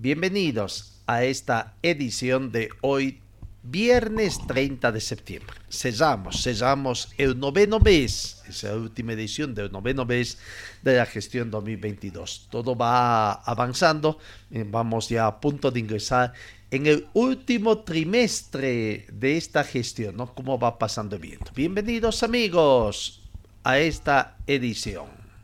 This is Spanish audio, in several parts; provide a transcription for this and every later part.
Bienvenidos a esta edición de hoy, viernes 30 de septiembre. Sellamos, sellamos el noveno mes, es la última edición del noveno mes de la gestión 2022. Todo va avanzando, eh, vamos ya a punto de ingresar en el último trimestre de esta gestión, ¿no? ¿Cómo va pasando el viento? Bienvenidos amigos a esta edición.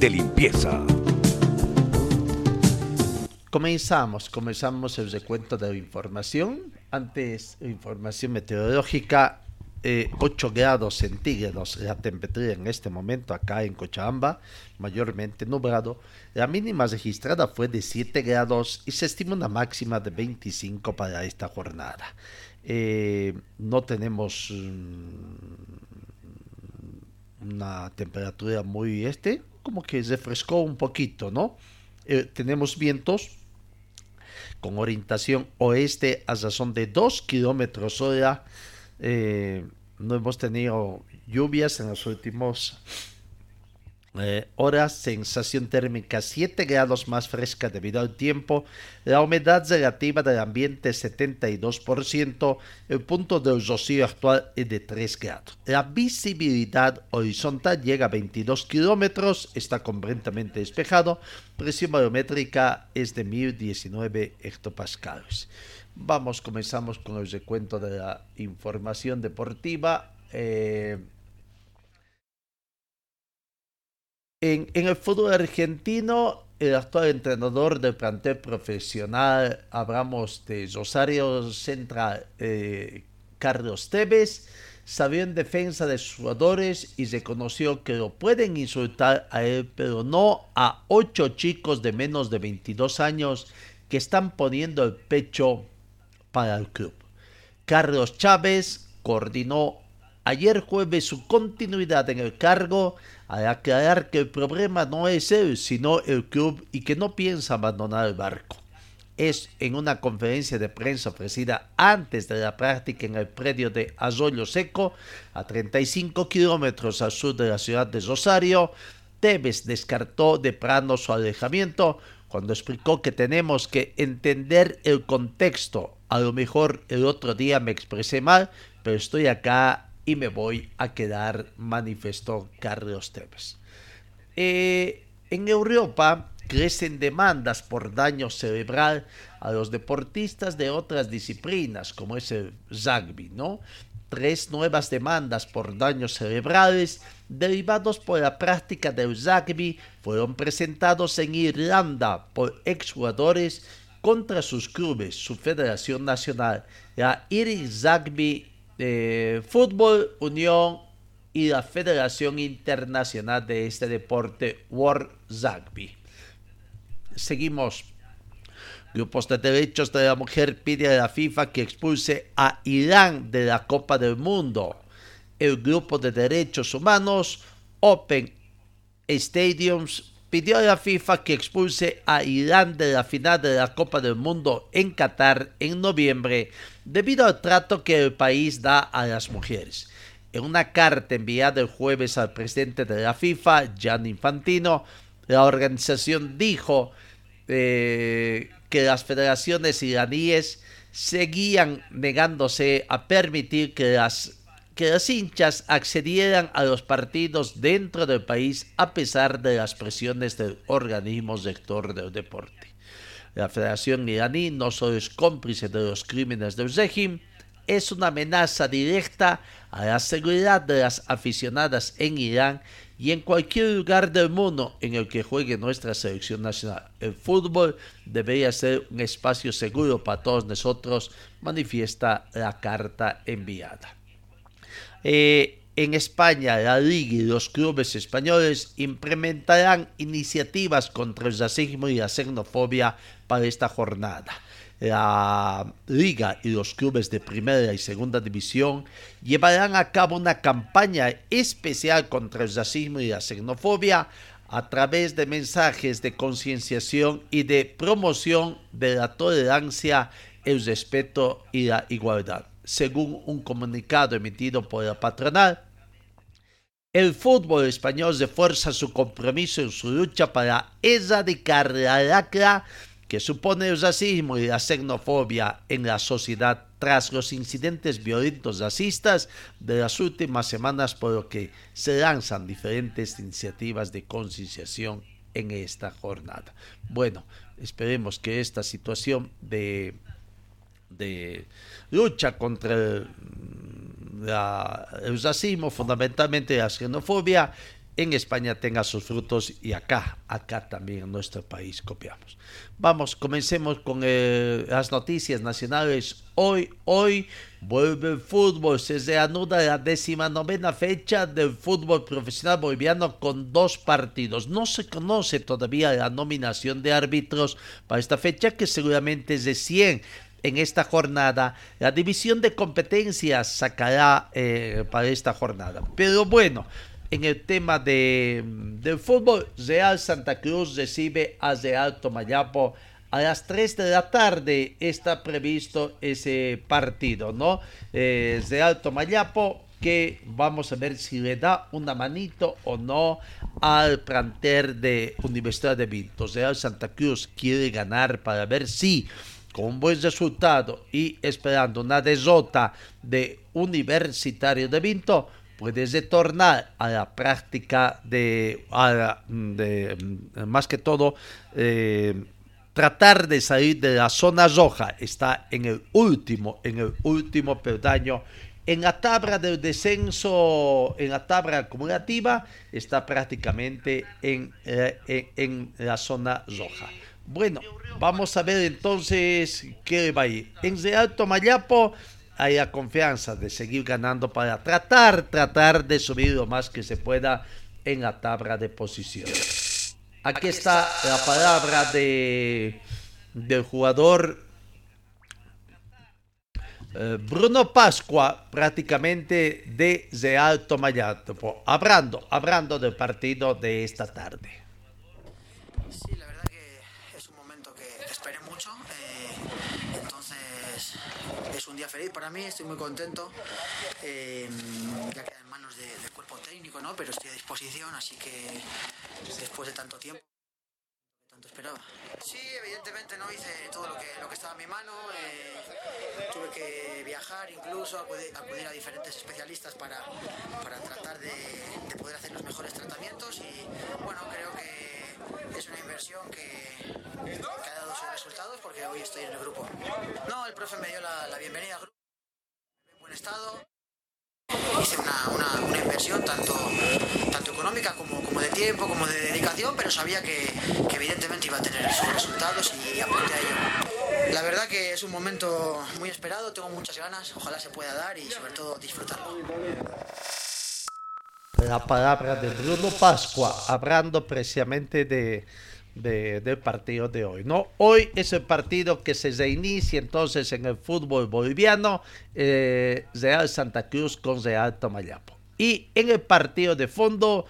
De limpieza. Comenzamos, comenzamos el recuento de información. Antes, información meteorológica, 8 eh, grados centígrados la temperatura en este momento acá en Cochabamba, mayormente nublado. La mínima registrada fue de 7 grados y se estima una máxima de 25 para esta jornada. Eh, no tenemos mm, una temperatura muy este, como que refrescó un poquito, ¿no? Eh, tenemos vientos con orientación oeste a razón de 2 kilómetros hora. Eh, no hemos tenido lluvias en los últimos eh, horas, sensación térmica 7 grados más fresca debido al tiempo, la humedad relativa del ambiente 72%, el punto de rocío actual es de 3 grados. La visibilidad horizontal llega a 22 kilómetros, está completamente despejado, presión barométrica es de 1019 hectopascales. Vamos, comenzamos con el recuento de la información deportiva. Eh, En, el fútbol argentino, el actual entrenador del plantel profesional, hablamos de Rosario Central, eh, Carlos Tevez, salió en defensa de sus jugadores y reconoció que lo pueden insultar a él, pero no a ocho chicos de menos de 22 años que están poniendo el pecho para el club. Carlos Chávez coordinó ayer jueves su continuidad en el cargo al aclarar que el problema no es él, sino el club y que no piensa abandonar el barco. Es en una conferencia de prensa ofrecida antes de la práctica en el predio de Arroyo Seco, a 35 kilómetros al sur de la ciudad de Rosario, Tevez descartó de plano su alejamiento cuando explicó que tenemos que entender el contexto. A lo mejor el otro día me expresé mal, pero estoy acá y me voy a quedar, manifestó Carlos Tevez. Eh, en Europa crecen demandas por daño cerebral a los deportistas de otras disciplinas, como es el rugby, ¿no? Tres nuevas demandas por daños cerebrales derivados por la práctica del rugby fueron presentados en Irlanda por exjugadores contra sus clubes, su federación nacional, la Irish Rugby de Fútbol Unión y la Federación Internacional de este deporte World Rugby. Seguimos. Grupos de Derechos de la Mujer pide a la FIFA que expulse a Irán de la Copa del Mundo. El Grupo de Derechos Humanos Open Stadiums pidió a la FIFA que expulse a Irán de la final de la Copa del Mundo en Qatar en noviembre debido al trato que el país da a las mujeres. En una carta enviada el jueves al presidente de la FIFA, Gianni Infantino, la organización dijo eh, que las federaciones iraníes seguían negándose a permitir que las, que las hinchas accedieran a los partidos dentro del país a pesar de las presiones del organismo sector del deporte. La Federación iraní no solo es cómplice de los crímenes del régimen, es una amenaza directa a la seguridad de las aficionadas en Irán y en cualquier lugar del mundo en el que juegue nuestra selección nacional. El fútbol debería ser un espacio seguro para todos nosotros, manifiesta la carta enviada. Eh, en España, la Liga y los clubes españoles implementarán iniciativas contra el racismo y la xenofobia para esta jornada la liga y los clubes de primera y segunda división llevarán a cabo una campaña especial contra el racismo y la xenofobia a través de mensajes de concienciación y de promoción de la tolerancia, el respeto y la igualdad. Según un comunicado emitido por la patronal, el fútbol español refuerza su compromiso en su lucha para erradicar la lacra que supone el racismo y la xenofobia en la sociedad tras los incidentes violentos racistas de las últimas semanas, por lo que se lanzan diferentes iniciativas de concienciación en esta jornada. Bueno, esperemos que esta situación de, de lucha contra el, el racismo, fundamentalmente la xenofobia, en España tenga sus frutos y acá, acá también en nuestro país copiamos. Vamos, comencemos con eh, las noticias nacionales. Hoy, hoy vuelve el fútbol, se reanuda la décima novena fecha del fútbol profesional boliviano con dos partidos. No se conoce todavía la nominación de árbitros para esta fecha que seguramente es de 100 en esta jornada. La división de competencias sacará eh, para esta jornada. Pero bueno, en el tema de, del fútbol, Real Santa Cruz recibe a Real Tomayapo a las 3 de la tarde está previsto ese partido, ¿no? Eh, Real Tomayapo que vamos a ver si le da una manito o no al planter de Universidad de Vinto. Real Santa Cruz quiere ganar para ver si con buen resultado y esperando una derrota de Universitario de Vinto puedes retornar a la práctica de, más que todo, eh, tratar de salir de la zona roja. Está en el último, en el último peldaño. En la tabla del descenso, en la tabla acumulativa, está prácticamente en, eh, en, la zona roja. Bueno, vamos a ver entonces qué va a ir. En Real Tomayapo haya confianza de seguir ganando para tratar, tratar de subir lo más que se pueda en la tabla de posiciones. Aquí está la palabra de, del jugador eh, Bruno Pascua, prácticamente de Real Tomayato, hablando, hablando del partido de esta tarde. Feliz para mí, estoy muy contento. Eh, ya queda en manos del cuerpo técnico, ¿no? Pero estoy a disposición, así que después de tanto tiempo tanto esperaba. Sí, evidentemente no hice todo lo que, lo que estaba en mi mano. Eh, tuve que viajar, incluso acudir, a diferentes especialistas para, para tratar de, de, poder hacer los mejores tratamientos. Y bueno, creo que es una inversión que, que ha dado sus resultados porque hoy estoy en el grupo. No, el profe me dio la, la bienvenida al grupo. En buen estado. Hice una, una, una, inversión tanto, tanto económica como, como, de tiempo, como de dedicación, pero sabía que, que, evidentemente iba a tener sus resultados y apunté a ello. La verdad que es un momento muy esperado, tengo muchas ganas, ojalá se pueda dar y sobre todo disfrutarlo. La palabra de Bruno Pascua, hablando precisamente de, de, del partido de hoy. ¿no? Hoy es el partido que se reinicia entonces en el fútbol boliviano, eh, Real Santa Cruz con Real Tomayapo. Y en el partido de fondo,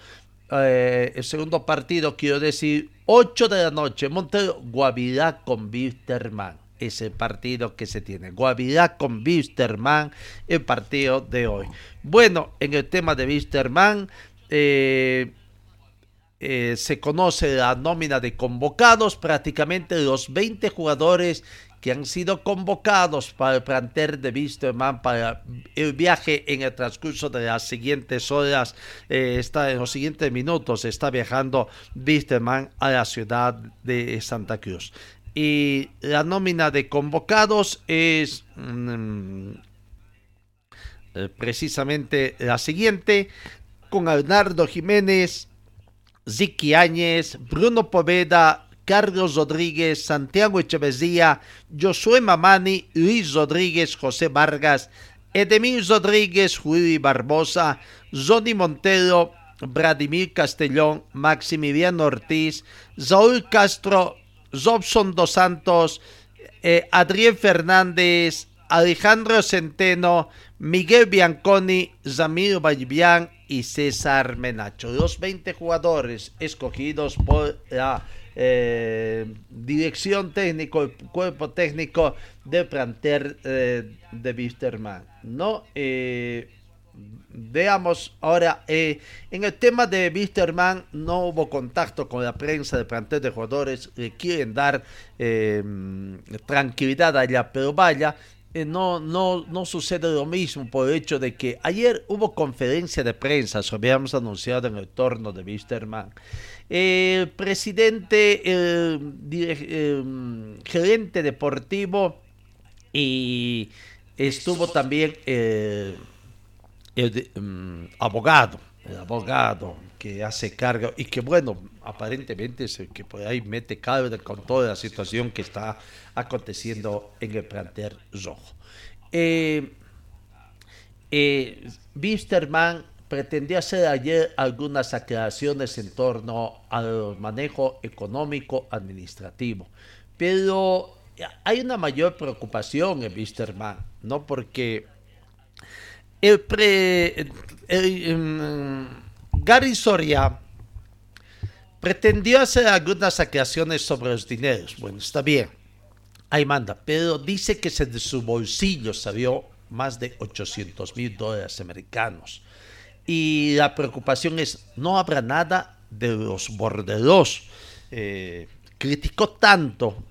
eh, el segundo partido, quiero decir, 8 de la noche, Montero, Guavirá con Wisterman. Ese partido que se tiene. Guavirá con Wisterman, el partido de hoy. Bueno, en el tema de Wisterman, eh, eh, se conoce la nómina de convocados, prácticamente los 20 jugadores que han sido convocados para el plantel de Wisterman para el viaje en el transcurso de las siguientes horas, eh, está en los siguientes minutos, está viajando Wisterman a la ciudad de Santa Cruz. Y la nómina de convocados es mm, eh, precisamente la siguiente, con Arnaldo Jiménez, Ziki Áñez, Bruno Poveda, Carlos Rodríguez, Santiago Echeverría, Josué Mamani, Luis Rodríguez, José Vargas, Edemir Rodríguez, Julio Barbosa, Zoni Montero, Vladimir Castellón, Maximiliano Ortiz, Saúl Castro, Robson Dos Santos, eh, Adrián Fernández, Alejandro Centeno, Miguel Bianconi, Zamir Valvián y César Menacho. Los 20 jugadores escogidos por la eh, dirección técnico, el cuerpo técnico de planter eh, de Wisterman. ¿no? Eh, veamos ahora, en el tema de Wisterman no hubo contacto con la prensa de plantel de jugadores, le quieren dar tranquilidad allá, pero vaya, no, no, no sucede lo mismo por el hecho de que ayer hubo conferencia de prensa, habíamos anunciado en el torno de Wisterman. El presidente, el, gerente deportivo y estuvo también el, abogado, el abogado que hace cargo y que bueno, aparentemente es el que por ahí mete carga con toda la situación que está aconteciendo en el plantel rojo. Eh, eh, hacer ayer algunas aclaraciones en torno al manejo económico administrativo, pero hay una mayor preocupación en Wisterman, ¿no? Porque el, em, Gary Soria pretendió hacer algunas aclaraciones sobre los dineros. Bueno, está bien, ahí manda, pero dice que de su bolsillo salió más de 800 mil dólares americanos. Y la preocupación es, no habrá nada de los borderos. Eh, criticó tanto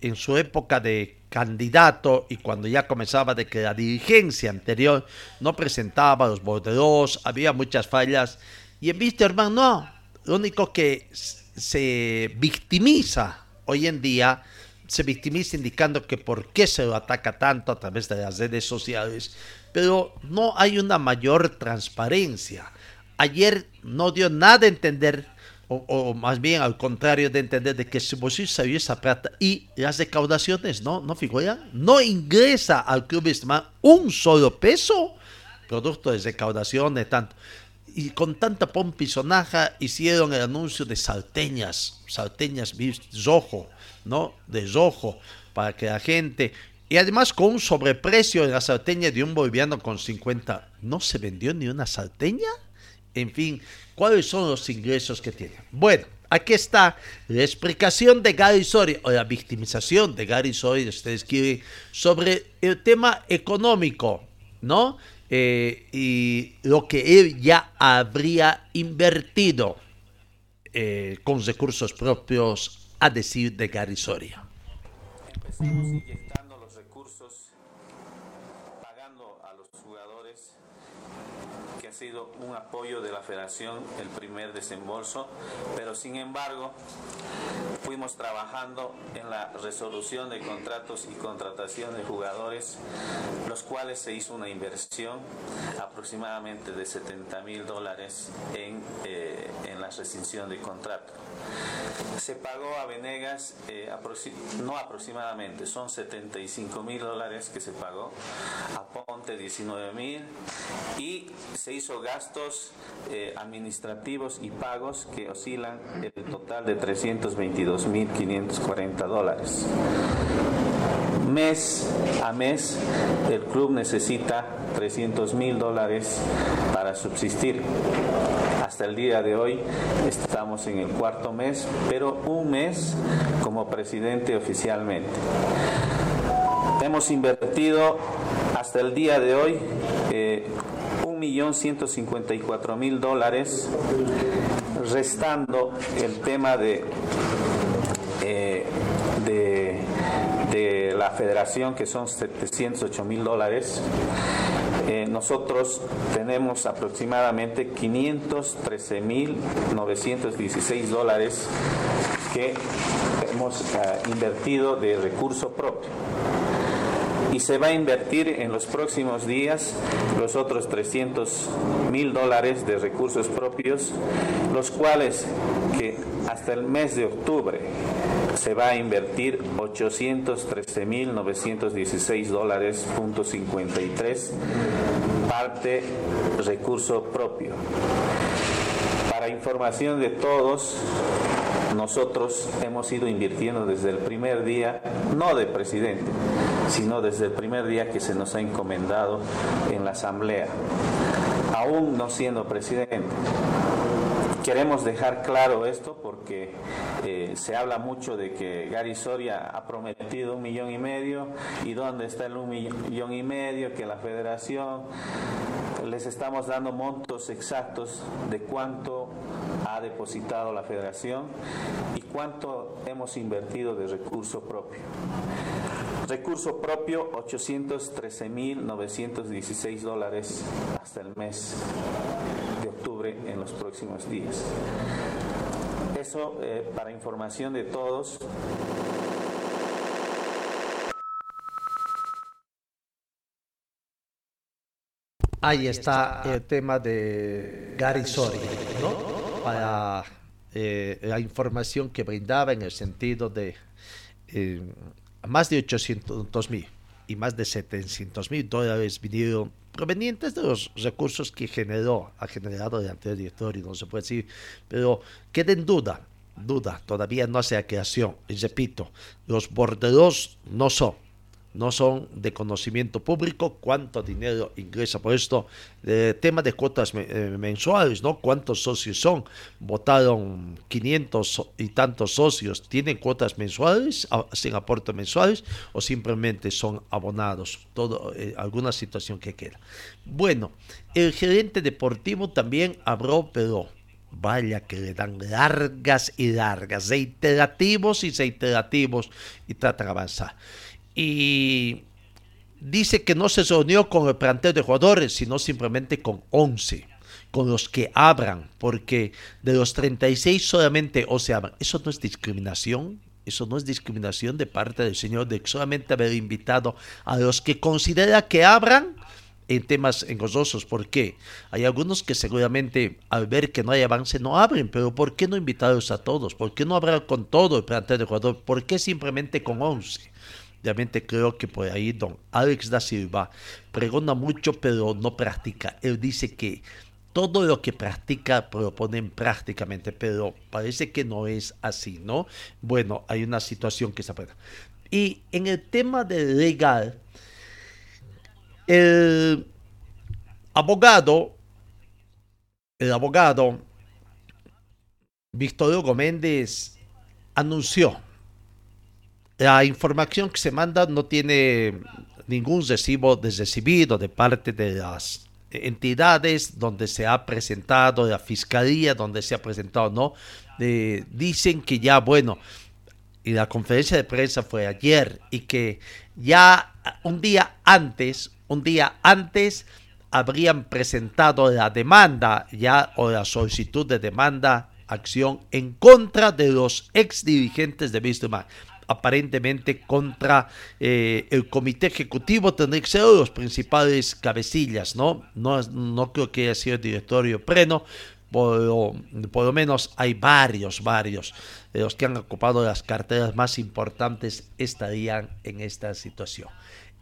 en su época de candidato y cuando ya comenzaba de que la dirigencia anterior no presentaba los borderos, había muchas fallas. Y en Wisterman no, lo único que se victimiza hoy en día, se victimiza indicando que por qué se lo ataca tanto a través de las redes sociales, pero no hay una mayor transparencia. Ayer no dio nada a entender, o, más bien al contrario de entender de que su bolsillo salió esa plata y las recaudaciones no, no figuran, no ingresa al club un solo peso, producto de recaudaciones, tanto. Y con tanta pompisonaja hicieron el anuncio de salteñas, salteñas rojo, ¿no? De rojo, para que la gente y además con un sobreprecio de la salteña de un boliviano con 50. ¿No se vendió ni una salteña? En fin, ¿cuáles son los ingresos que tiene? Bueno, aquí está la explicación de Gary Soria, o la victimización de Gary Soria, si ustedes quieren, sobre el tema económico, ¿no? Eh, y lo que él ya habría invertido eh, con recursos propios, a decir de Gary Soria. Un apoyo de la federación el primer desembolso, pero sin embargo fuimos trabajando en la resolución de contratos y contratación de jugadores, los cuales se hizo una inversión aproximadamente de 70 mil dólares en, eh, en la rescisión de contrato. Se pagó a Venegas, eh, no aproximadamente, son 75 mil dólares que se pagó, a Ponte 19 mil y se hizo eh, administrativos y pagos que oscilan el total de 322.540 dólares. Mes a mes el club necesita 300 mil dólares para subsistir hasta el día de hoy estamos en el cuarto mes, pero un mes como presidente oficialmente. Hemos invertido hasta el día de hoy eh, 1.154.000 dólares, restando el tema de, eh, de, de la federación que son 708 mil dólares. Eh, nosotros tenemos aproximadamente 513.916 dólares que hemos uh, invertido de recurso propio y se va a invertir en los próximos días los otros 300 mil dólares de recursos propios, los cuales que hasta el mes de octubre se va a invertir 813.916 dólares punto 53 parte recurso propio. Para información de todos, nosotros hemos ido invirtiendo desde el primer día, no de presidente, sino desde el primer día que se nos ha encomendado en la Asamblea, aún no siendo presidente. Queremos dejar claro esto porque eh, se habla mucho de que Gary Soria ha prometido un millón y medio y dónde está el un millón y medio que la federación les estamos dando montos exactos de cuánto ha depositado la federación y cuánto hemos invertido de recurso propio. Recurso propio 813.916 dólares hasta el mes de octubre en los próximos días. Eso eh, para información de todos. Ahí está el tema de Gary Soria, ¿no? Para eh, la información que brindaba en el sentido de eh, más de 800 mil y más de 700 mil dólares vinieron provenientes de los recursos que generó, ha generado el anterior directorio, no se puede decir, pero queda en duda, duda, todavía no hace la creación. Y repito, los borderos no son no son de conocimiento público, cuánto dinero ingresa por esto, el tema de cuotas eh, mensuales, ¿no? ¿Cuántos socios son? Votaron 500 y tantos socios, ¿tienen cuotas mensuales, sin aportes mensuales o simplemente son abonados? Todo, eh, alguna situación que queda. Bueno, el gerente deportivo también habló, pero vaya que le dan largas y largas, reiterativos y reiterativos y tratan de avanzar y dice que no se reunió con el plantel de jugadores, sino simplemente con 11, con los que abran, porque de los 36 solamente o se abran. ¿Eso no es discriminación? Eso no es discriminación de parte del Señor de solamente haber invitado a los que considera que abran en temas engozosos. ¿Por qué? Hay algunos que seguramente al ver que no hay avance no abren, pero ¿por qué no invitarlos a todos? ¿Por qué no hablar con todo el plantel de jugador? ¿Por qué simplemente con 11? Realmente creo que por ahí don Alex da Silva pregona mucho pero no practica. Él dice que todo lo que practica proponen prácticamente, pero parece que no es así, ¿no? Bueno, hay una situación que se puede. Y en el tema del legal, el abogado, el abogado Víctor Hugo Méndez anunció la información que se manda no tiene ningún recibo de recibido de parte de las entidades donde se ha presentado, la fiscalía donde se ha presentado, ¿no? dicen que ya, bueno, y la conferencia de prensa fue ayer y que ya un día antes, un día antes habrían presentado la demanda ya o la solicitud de demanda acción en contra de los ex dirigentes de Vistumar aparentemente contra eh, el comité ejecutivo tendría que ser los principales cabecillas, ¿no? No, no creo que haya sido el directorio pleno, por, por, lo menos hay varios, varios de los que han ocupado las carteras más importantes estarían en esta situación.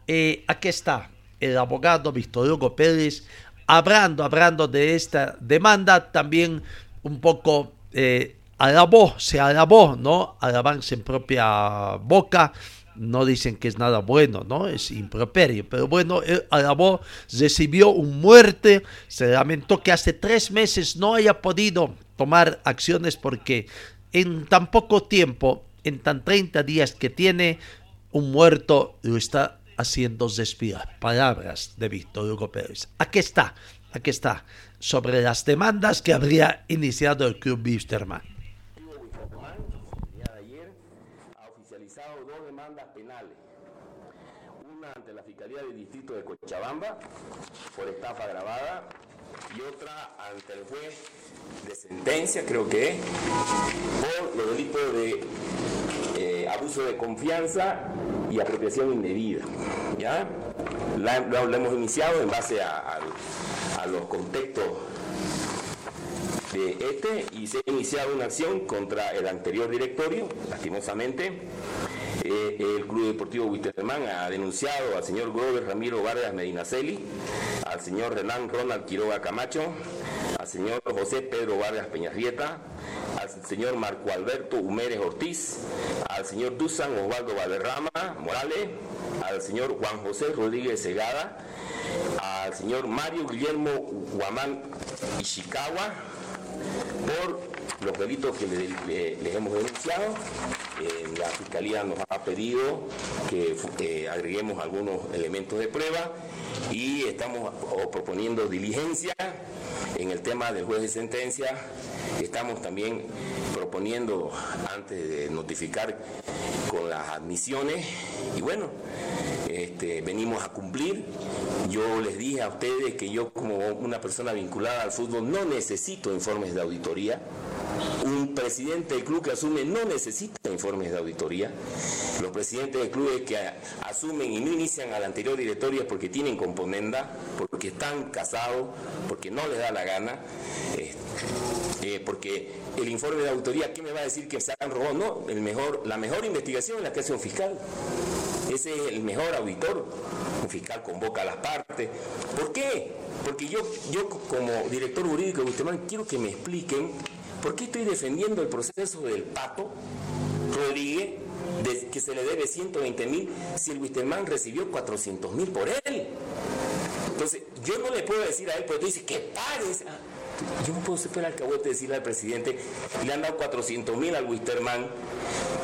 Eh, aquí está el abogado Víctor Hugo Pérez hablando, hablando de esta demanda, también un poco eh, alabó, se alabó, ¿no? Alabanza en propia boca no dicen que es nada bueno, ¿no? Es improperio. Pero bueno, él alabó, recibió un muerte, se lamentó que hace tres meses no haya podido tomar acciones porque en tan poco tiempo, en tan 30 días que tiene, un muerto lo está haciendo respirar. Palabras de Víctor Hugo Pérez. Aquí está, aquí está, sobre las demandas que habría iniciado el club Wisterman. ha oficializado dos demandas penales. Una ante la Fiscalía del Distrito de Cochabamba por estafa grabada y otra ante el juez de sentencia, creo que por los delitos de eh, abuso de confianza y apropiación indebida. ¿ya? La, hemos iniciado en base a- a los contextos de este y se ha iniciado una acción contra el anterior directorio, lastimosamente. Eh, el Club Deportivo Wisterman ha denunciado al señor Grover Ramiro Vargas Medinaceli, al señor Renan Ronald Quiroga Camacho, al señor José Pedro Vargas Peñarrieta, al señor Marco Alberto Humérez Ortiz, al señor Dusan Osvaldo Valderrama Morales, al señor Juan José Rodríguez Segada, al señor Mario Guillermo Guamán Ishikawa, por los delitos que le- le- les hemos denunciado. Eh, la Fiscalía nos ha pedido que eh, agreguemos algunos elementos de prueba y estamos proponiendo diligencia en el tema del juez de sentencia. Estamos también proponiendo, antes de notificar con las admisiones, y bueno, este, venimos a cumplir. Yo les dije a ustedes que yo como una persona vinculada al fútbol no necesito informes de auditoría. Un presidente del club que asume no necesita informes de auditoría. Los presidentes de clubes que asumen y no inician a la anterior directoria porque tienen componenda, porque están casados, porque no les da la gana. eh, eh, porque el informe de auditoría, ¿qué me va a decir que se han robado? No, el mejor, la mejor investigación es la que hace un fiscal. Ese es el mejor auditor. Un fiscal convoca a las partes. ¿Por qué? Porque yo, yo como director jurídico de Bustamante quiero que me expliquen por qué estoy defendiendo el proceso del Pato Rodríguez, de que se le debe 120 mil, si el Wisterman recibió 400 mil por él. Entonces, yo no le puedo decir a él, porque tú dices que pagues. Ah, Yo no puedo ser el alcahuete decirle al presidente, le han dado 400 mil al Wisterman,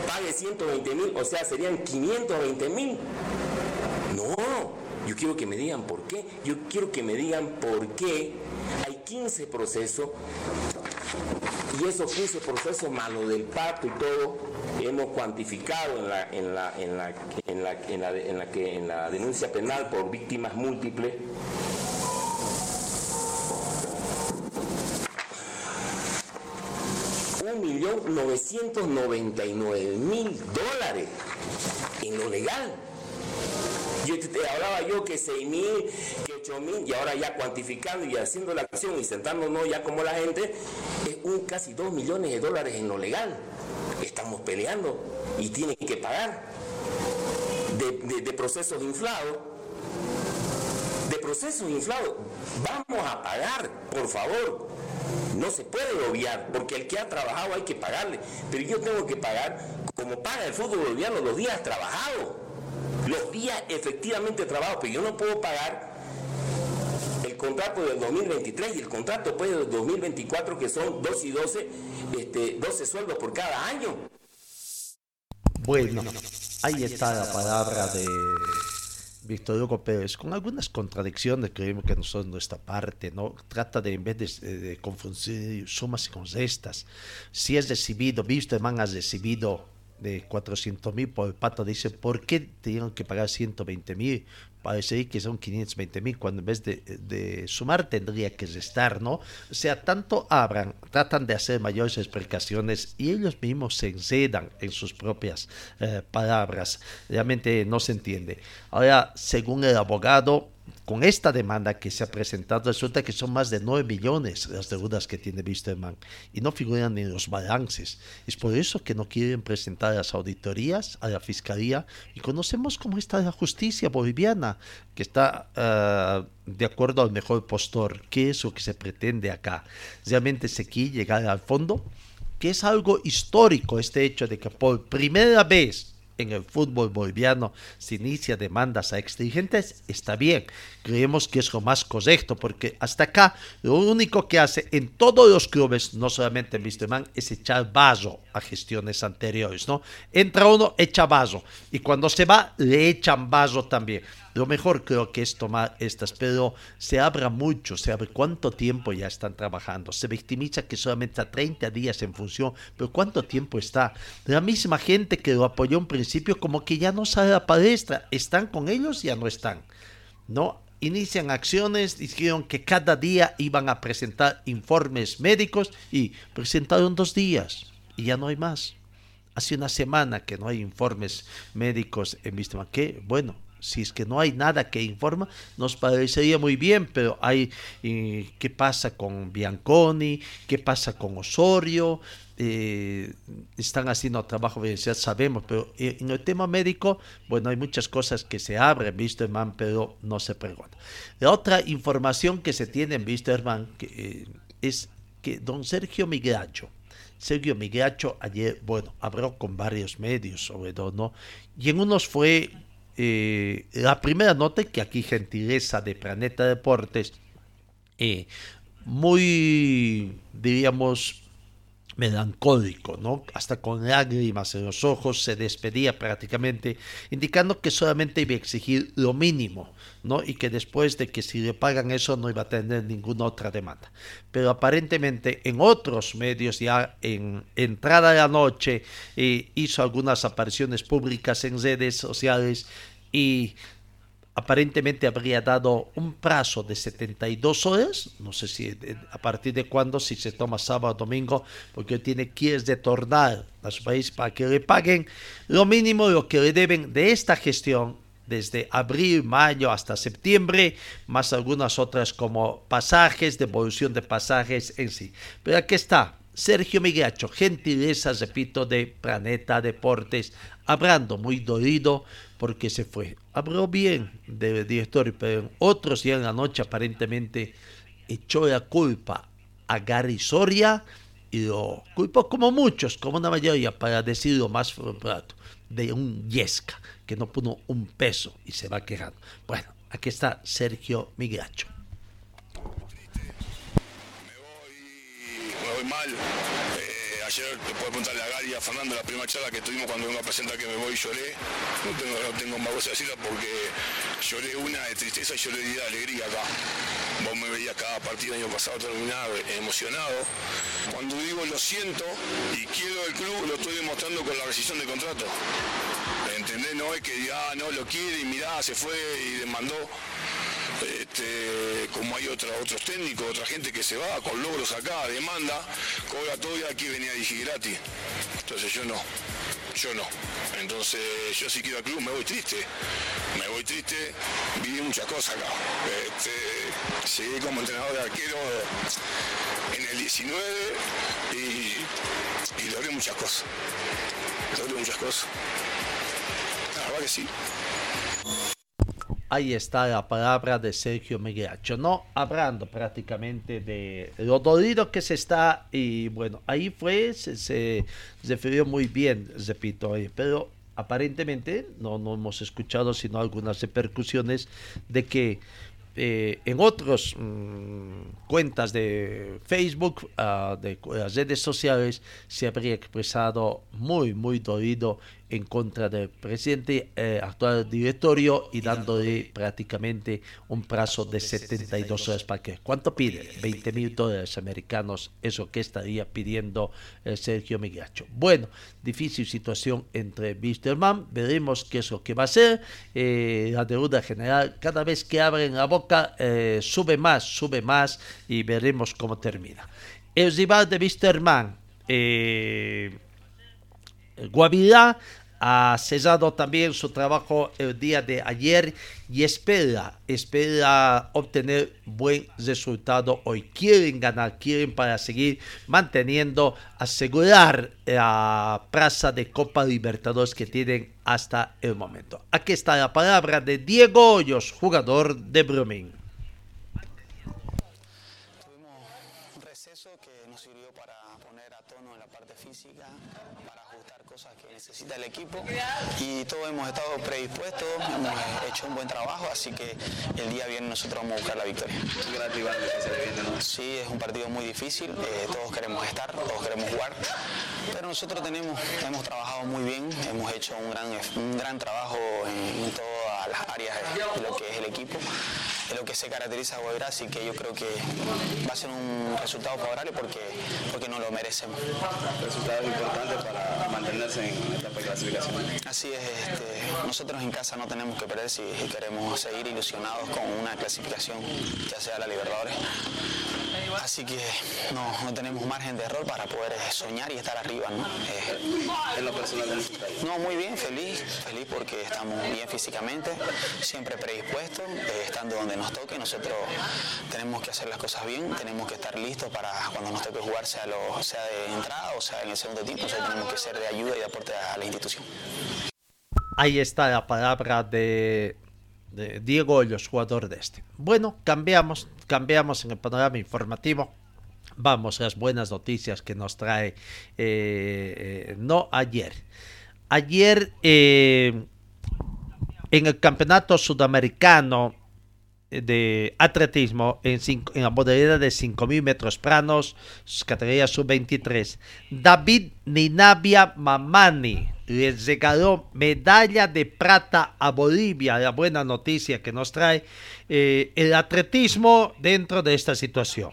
pague 120 mil, o sea, serían 520 mil. No, yo quiero que me digan por qué. Yo quiero que me digan por qué hay 15 procesos y esos 15 procesos malos del pacto y todo hemos cuantificado en la, en la, en la, en la, en la, en la denuncia penal por víctimas múltiples. Un millón novecientos noventa y nueve mil dólares en lo legal. Yo te, hablaba yo que 6 mil, que 8 mil, y ahora ya cuantificando y haciendo la acción y sentándonos ya como la gente, es un casi 2 millones de dólares en lo legal. Estamos peleando y tienen que pagar de, de- de procesos inflados. De procesos inflados. Vamos a pagar, por favor. No se puede obviar, porque el que ha trabajado hay que pagarle. Pero yo tengo que pagar como paga el fútbol boliviano los días trabajados los días efectivamente trabajo, pero yo no puedo pagar el contrato del 2023 y el contrato después del 2024 que son 2 y 12, este, 12 sueldos por cada año. Bueno, ahí está la palabra de Víctor Hugo Pérez, con algunas contradicciones, creemos que no son nuestra parte, ¿no? Trata de, en vez de, de confundir sumas con restas, si es recibido, Wisterman ha recibido de 400 mil por el pato, dice, ¿por qué tenían que pagar 120 mil? Parece que son 520 mil, cuando en vez de, de sumar tendría que restar, ¿no? O sea, tanto abran, tratan de hacer mayores explicaciones y ellos mismos se enredan en sus propias eh, palabras. Realmente no se entiende. Ahora, según el abogado, con esta demanda que se ha presentado, resulta que son más de 9 millones las deudas que tiene Wisterman y no figuran en los balances. Es por eso que no quieren presentar las auditorías a la fiscalía y conocemos cómo está la justicia boliviana, que está uh, de acuerdo al mejor postor. ¿Qué es lo que se pretende acá? ¿Realmente se quiere llegar al fondo? Que es algo histórico este hecho de que por primera vez en el fútbol boliviano se inicia demandas a exdirigentes, está bien. Creemos que es lo más correcto, porque hasta acá lo único que hace en todos los clubes, no solamente en Wisterman, es echar vaso gestiones anteriores, ¿no? Entra uno, echa vaso, y cuando se va, le echan vaso también. Lo mejor creo que es tomar estas, pero se abra mucho, se abre cuánto tiempo ya están trabajando. Se victimiza que solamente a 30 días en función, pero cuánto tiempo está. La misma gente que lo apoyó en principio como que ya no sale a la palestra, están con ellos, ya no están. ¿No? Inician acciones, dijeron que cada día iban a presentar informes médicos y presentaron dos días y ya no hay más. Hace una semana que no hay informes médicos en Vista ¿Qué? Bueno, si es que no hay nada que informa, nos parecería muy bien, pero hay eh, qué pasa con Bianconi, qué pasa con Osorio, eh, están haciendo trabajo ya sabemos, pero eh, en el tema médico, bueno, hay muchas cosas que se abren, Wisterman, pero no se pregunta. La otra información que se tiene en que, es que don Sergio Migracho, Sergio Migracho ayer, bueno, habló con varios medios sobre todo, ¿no? Y en unos fue eh, la primera nota, que aquí gentileza de Planeta Deportes, eh, muy, diríamos, melancólico, ¿no? Hasta con lágrimas en los ojos se despedía prácticamente, indicando que solamente iba a exigir lo mínimo, ¿no? Y que después de que si le pagan eso no iba a tener ninguna otra demanda. Pero aparentemente en otros medios ya en entrada de la noche eh, hizo algunas apariciones públicas en redes sociales y aparentemente habría dado un plazo de 72 horas, no sé si eh, a partir de cuándo, si se toma sábado o domingo, porque tiene que retornar a su país para que le paguen lo mínimo lo que le deben de esta gestión desde abril, mayo hasta septiembre, más algunas otras como pasajes, devolución de pasajes en sí. Pero aquí está, Sergio Migacho, gentileza, repito, de Planeta Deportes, hablando muy dolido porque se fue. Habló bien del director, pero otros ya en la noche aparentemente echó la culpa a Gary Soria y lo culpó como muchos, como una mayoría, para decirlo más rato, de un Yesca que no puso un peso y se va quejando. Bueno, aquí está Sergio Mal. Eh, ayer te puedo preguntarle a Gary y a Fernando la primera charla que tuvimos cuando vengo a presentar que me voy lloré. No tengo, no tengo más voz decirla porque lloré una de tristeza y lloré de alegría acá. Vos me veías cada partido el año pasado terminar emocionado. Cuando digo lo siento y quiero el club, lo estoy demostrando con la rescisión de contrato. ¿Entendés? No es que diga, ah, no lo quiere y mirá, se fue y demandó. Este, como hay otros técnicos, otra gente que se va con logros acá, demanda, cobra todo y aquí venía a gratis. Entonces yo no, yo no. Entonces yo si quiero al club me voy triste, me voy triste, viví muchas cosas acá. Este, como entrenador de arquero en el 19 y, y logré muchas cosas. Logré muchas cosas. La verdad que sí. Ahí está la palabra de Sergio Migracho, ¿no? Hablando prácticamente de lo dolido que se está y bueno, ahí fue, se, se refirió muy bien, repito, pero aparentemente no, no hemos escuchado sino algunas repercusiones de que eh, en otras mm, cuentas de Facebook, uh, de las redes sociales, se habría expresado muy, muy dolido en contra del presidente eh, actual directorio y dándole prácticamente un plazo de 72 horas para que. ¿Cuánto pide? 20 mil dólares americanos, eso que estaría pidiendo eh, Sergio Migracho. Bueno, difícil situación entre Wisterman, veremos qué es lo que va a hacer. Eh, la deuda general, cada vez que abren la boca, sube más, sube más y veremos cómo termina. El rival de Wisterman, eh, Guavirá ha cesado también su trabajo el día de ayer y espera, obtener buen resultado hoy. Quieren ganar, quieren para seguir manteniendo, asegurar la plaza de Copa Libertadores que tienen hasta el momento. Aquí está la palabra de Diego Hoyos, jugador de Brumming. que nos sirvió para poner a tono en la parte física, para ajustar cosas que necesita el equipo y todos hemos estado predispuestos, hemos hecho un buen trabajo, así que el día viernes nosotros vamos a buscar la victoria. Sí, es un partido muy difícil, eh, todos queremos estar, todos queremos jugar, pero nosotros tenemos, hemos trabajado muy bien, hemos hecho un gran, un gran trabajo en, en las áreas de lo que es el equipo de lo que se caracteriza a Guavirá, así que yo creo que va a ser un resultado favorable porque, porque no lo merecemos. Resultado importante para mantenerse en la etapa de clasificación. Así es, este, nosotros en casa no tenemos que perder si queremos seguir ilusionados con una clasificación, ya sea la Libertadores. Así que no, no tenemos margen de error para poder soñar y estar arriba. ¿no? Eh, en lo personal, no, muy bien, feliz, feliz porque estamos bien físicamente, siempre predispuestos, eh, estando donde nos toque. Nosotros tenemos que hacer las cosas bien, tenemos que estar listos para cuando nos toque jugar, sea, lo, sea de entrada o sea en el segundo tiempo. Nosotros tenemos que ser de ayuda y de aporte a la institución. Ahí está la palabra de, Diego Hoyos, jugador de este. Bueno, cambiamos, cambiamos en el panorama informativo. Vamos a las buenas noticias que nos trae, eh, no ayer. Ayer eh, en el campeonato sudamericano de atletismo en, la modalidad de 5.000 metros planos, categoría sub-23. David Ninabia Mamani les regaló medalla de plata a Bolivia. La buena noticia que nos trae eh, el atletismo dentro de esta situación.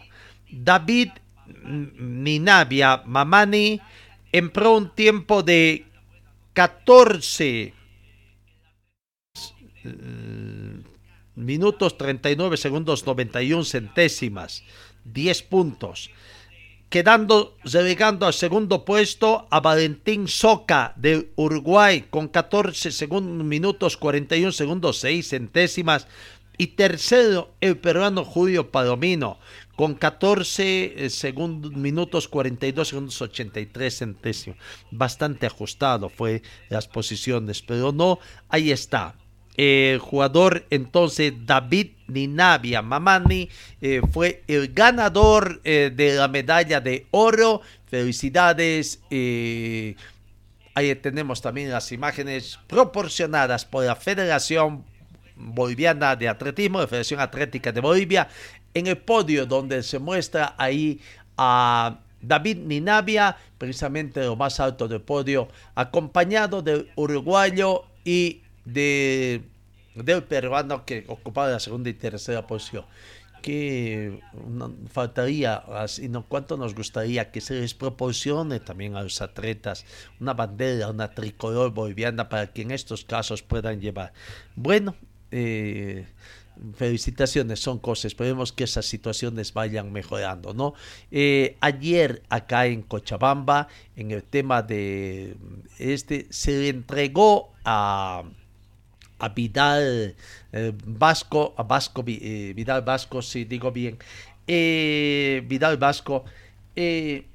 David Ninabia Mamani empleó un tiempo de 14 minutos 39 segundos 91 centésimas, 10 puntos. Quedando, relegando al segundo puesto a Valentín Soca de Uruguay con 14 segundos, minutos 41 segundos 6 centésimas. Y tercero, el peruano Julio Palomino con 14 segundos, minutos 42 segundos 83 centésimos. Bastante ajustado fue las posiciones, pero no, ahí está el jugador entonces David Ninabia Mamani eh, fue el ganador eh, de la medalla de oro. Felicidades. Eh, ahí tenemos también las imágenes proporcionadas por la Federación Boliviana de Atletismo, la Federación Atlética de Bolivia, en el podio donde se muestra ahí a David Ninabia, precisamente lo más alto del podio, acompañado del uruguayo y de, del peruano que ocupaba la segunda y tercera posición. Que faltaría, sino cuánto nos gustaría que se les proporcione también a los atletas una bandera, una tricolor boliviana para que en estos casos puedan llevar. Bueno, eh, felicitaciones, son cosas, esperemos que esas situaciones vayan mejorando, ¿no? Eh, ayer acá en Cochabamba, en el tema de este, se le entregó a a Vidal eh, Vasco, a Vasco eh, Vidal Vasco, si digo bien, eh, Vidal Vasco, eh,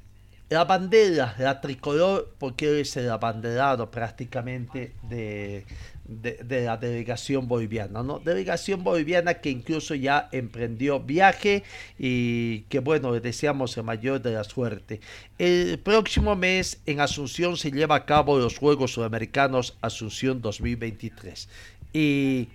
la bandera, la tricolor, porque es el abanderado prácticamente de, de, de, la delegación boliviana, ¿no? Delegación boliviana que incluso ya emprendió viaje y que bueno, le deseamos el mayor de la suerte. El próximo mes en Asunción se lleva a cabo los Juegos Sudamericanos Asunción 2023. Y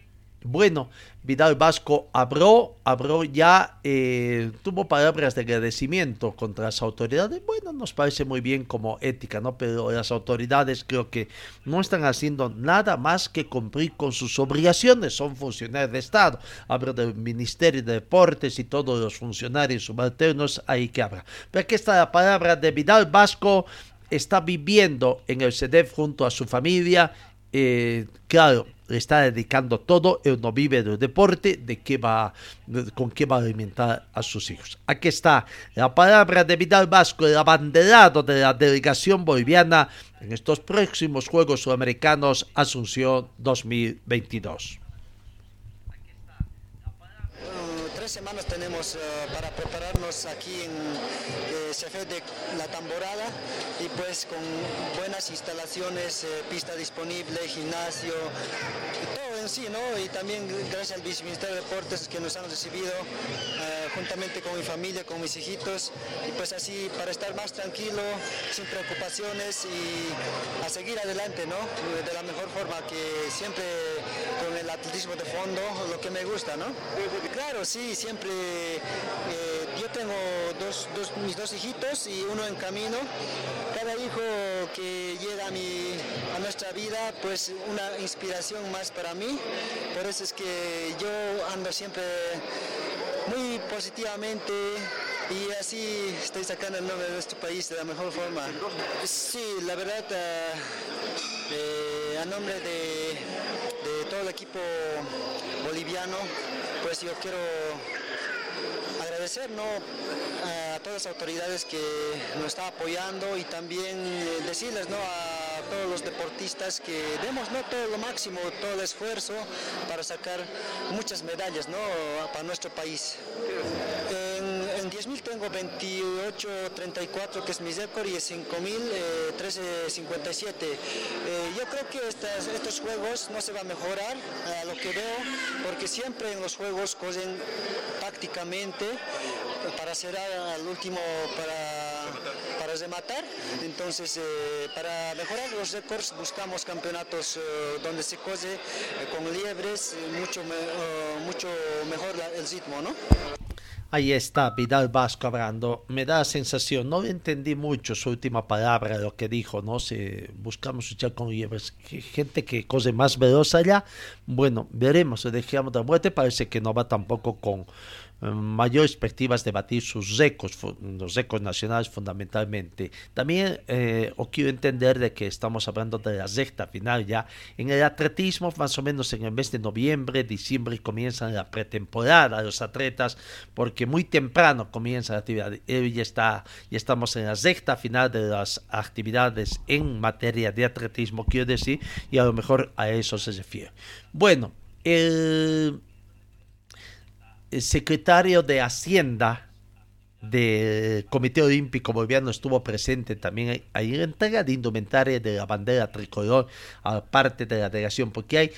bueno, Vidal Vasco abrió, abrió ya, eh, tuvo palabras de agradecimiento contra las autoridades. Bueno, nos parece muy bien como ética, ¿no? Pero las autoridades creo que no están haciendo nada más que cumplir con sus obligaciones. Son funcionarios de Estado. Hablo del Ministerio de Deportes y todos los funcionarios subalternos ahí que habla. Pero aquí está la palabra de Vidal Vasco. Está viviendo en el CEDEF junto a su familia. Eh, claro, le está dedicando todo, él no vive del deporte, de qué va, con qué va a alimentar a sus hijos. Aquí está la palabra de Vidal Vasco, el abanderado de la delegación boliviana en estos próximos Juegos Sudamericanos Asunción 2022. tres semanas tenemos uh, para prepararnos aquí en eh, de la Tamborada y pues con buenas instalaciones, eh, pista disponible, gimnasio, todo en sí, ¿no? Y también gracias al Viceministerio de Deportes que nos han recibido eh, juntamente con mi familia, con mis hijitos, y pues así para estar más tranquilo, sin preocupaciones y a seguir adelante, ¿no? De la mejor forma que siempre con el atletismo de fondo, lo que me gusta, ¿no? Claro, sí, siempre eh, yo tengo mis dos hijitos y uno en camino. Cada hijo que llega a, mi, a nuestra vida, pues una inspiración más para mí. Por eso es que yo ando siempre muy positivamente y así estoy sacando el nombre de nuestro país de la mejor forma. Sí, la verdad, eh, eh, a nombre de, de todo el equipo boliviano, pues yo quiero agradecer ¿no? a todas las autoridades que nos están apoyando y también eh, decirles ¿no? a todos los deportistas que demos ¿no? todo lo máximo, todo el esfuerzo para sacar muchas medallas ¿no? para nuestro país. En, en 10.000 tengo 28.34 que es mi récord y en 5.000 eh, 13.57. Eh, yo creo que estos juegos no se va a mejorar a lo que veo porque siempre en los juegos corren tácticamente para cerrar al último para, para rematar. Entonces, eh, para mejorar los récords buscamos campeonatos eh, donde se cose con liebres, mucho, mucho mejor el ritmo, ¿no? Ahí está Vidal Vasco hablando. Me da la sensación, no entendí mucho su última palabra, lo que dijo, ¿no? Si buscamos luchar con liebres, gente que cose más veloz allá. Bueno, veremos, dejamos de muerte. Parece que no va tampoco con mayores perspectivas de batir sus récords, los récords nacionales fundamentalmente. También eh, os quiero entender de que estamos hablando de la recta final ya. En el atletismo, más o menos en el mes de noviembre, diciembre comienzan la pretemporada los atletas, porque muy temprano comienza la actividad. Eh, ya, está, ya estamos en la recta final de las actividades en materia de atletismo, quiero decir, y a lo mejor a eso se refiere. Bueno, el secretario de Hacienda del Comité Olímpico Boliviano estuvo presente también ahí la entrega de indumentaria de la bandera tricolor a parte de la delegación, porque hay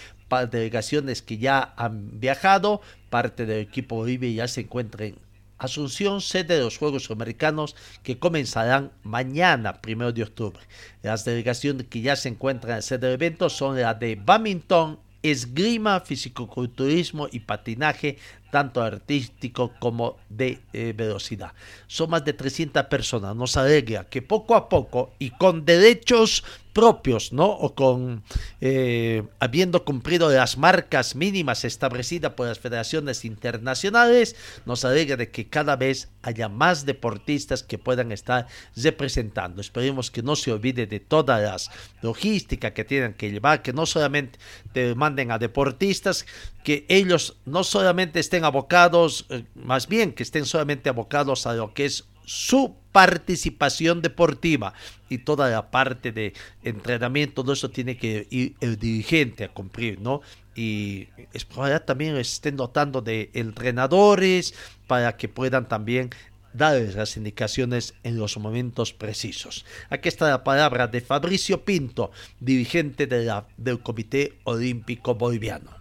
delegaciones que ya han viajado, parte del equipo Bolivia ya se encuentra en Asunción, sede de los Juegos Americanos que comenzarán mañana, primero de octubre. Las delegaciones que ya se encuentran en sede del evento son la de badminton, esgrima, fisicoculturismo y patinaje, tanto artístico como de eh, velocidad. Son más de 300 personas. Nos alegra que poco a poco y con derechos propios, ¿no? O con eh, habiendo cumplido las marcas mínimas establecidas por las federaciones internacionales, nos alegra de que cada vez haya más deportistas que puedan estar representando. Esperemos que no se olvide de todas las logísticas que tienen que llevar, que no solamente te manden a deportistas, que ellos no solamente estén abocados, eh, más bien que estén solamente abocados a lo que es su participación deportiva y toda la parte de entrenamiento, todo eso tiene que ir el dirigente a cumplir, ¿no? Y es probable también estén dotando de entrenadores para que puedan también darles las indicaciones en los momentos precisos. Aquí está la palabra de Fabricio Pinto, dirigente de del Comité Olímpico Boliviano.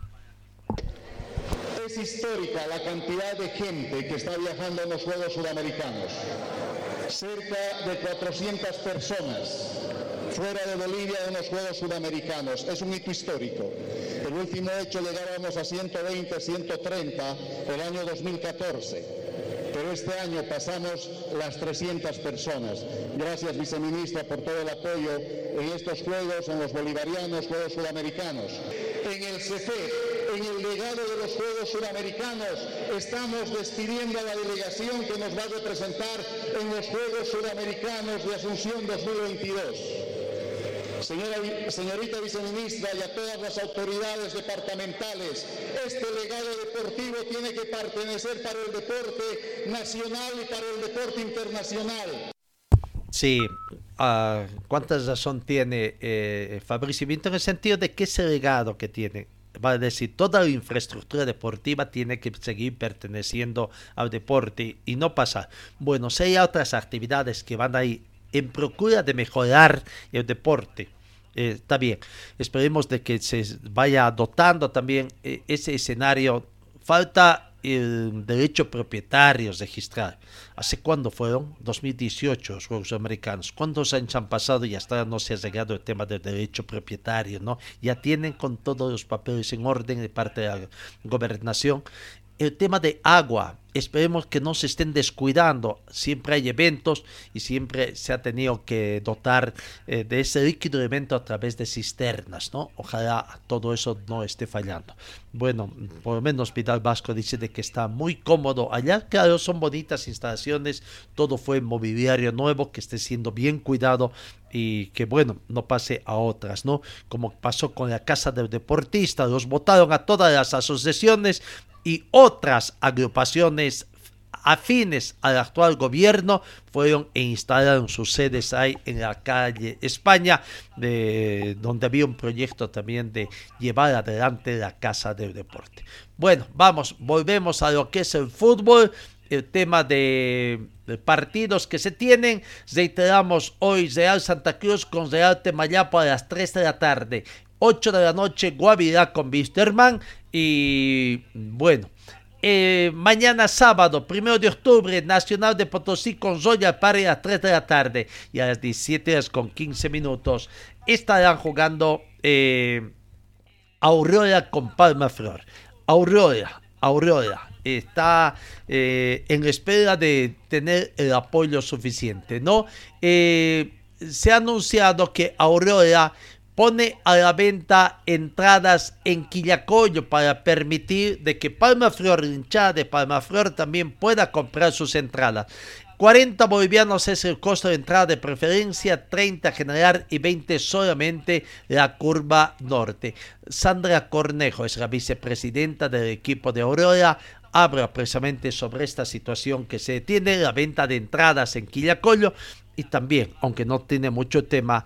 Es histórica la cantidad de gente que está viajando en los Juegos Sudamericanos. Cerca de 400 personas fuera de Bolivia en los Juegos Sudamericanos. Es un hito histórico. El último hecho llegábamos a 120, 130 el año 2014 pero este año pasamos las 300 personas. Gracias, viceministra, por todo el apoyo en estos Juegos, en los bolivarianos, Juegos Sudamericanos. En el CEFE, en el legado de los Juegos Sudamericanos, estamos despidiendo a la delegación que nos va a representar en los Juegos Sudamericanos de Asunción 2022. Señora, señorita viceministra y a todas las autoridades departamentales, este legado deportivo tiene que pertenecer para el deporte nacional y para el deporte internacional. Sí, uh, ¿cuánta razón tiene eh, Fabricio Vinto en el sentido de que ese legado que tiene? Va a decir, toda la infraestructura deportiva tiene que seguir perteneciendo al deporte y no pasar. Bueno, si hay otras actividades que van ahí en procura de mejorar el deporte, eh, está bien. Esperemos de que se vaya dotando también eh, ese escenario. Falta el derecho propietario registrar. ¿Hace cuándo fueron? 2018 los Juegos Americanos. ¿Cuántos años han pasado y hasta no se ha llegado el tema del derecho propietario? ¿no? Ya tienen con todos los papeles en orden de parte de la gobernación. El tema de agua, esperemos que no se estén descuidando. Siempre hay eventos y siempre se ha tenido que dotar eh, de ese líquido evento a través de cisternas, ¿no? Ojalá todo eso no esté fallando. Bueno, por lo menos Vidal Vasco dice de que está muy cómodo allá. Claro, son bonitas instalaciones, todo fue mobiliario nuevo que esté siendo bien cuidado y que bueno, no pase a otras, ¿no? Como pasó con la casa del deportista, los votaron a todas las asociaciones y otras agrupaciones afines al actual gobierno fueron e instalaron sus sedes ahí en la calle España, de, donde había un proyecto también de llevar adelante la Casa del Deporte. Bueno, vamos, volvemos a lo que es el fútbol, el tema de, de partidos que se tienen. Reiteramos hoy Real Santa Cruz con Real Temayapo a las 3 de la tarde. 8 de la noche Guavirá con Wisterman y bueno, eh, mañana sábado, primero de octubre, Nacional de Potosí con Zoya Pare a las 3 de la tarde y a las 17 horas con 15 minutos estarán jugando eh, Aurora con Palma Flor. Aurora, Aurora está eh, en espera de tener el apoyo suficiente, ¿no? Eh, se ha anunciado que Aurora pone a la venta entradas en Quillacollo para permitir de que Palma Flor, hinchada de Palma Flor, también pueda comprar sus entradas. 40 bolivianos es el costo de entrada de preferencia, 30 general y 20 solamente la curva norte. Sandra Cornejo es la vicepresidenta del equipo de Aurora. Habla precisamente sobre esta situación que se tiene, la venta de entradas en Quillacollo y también, aunque no tiene mucho tema,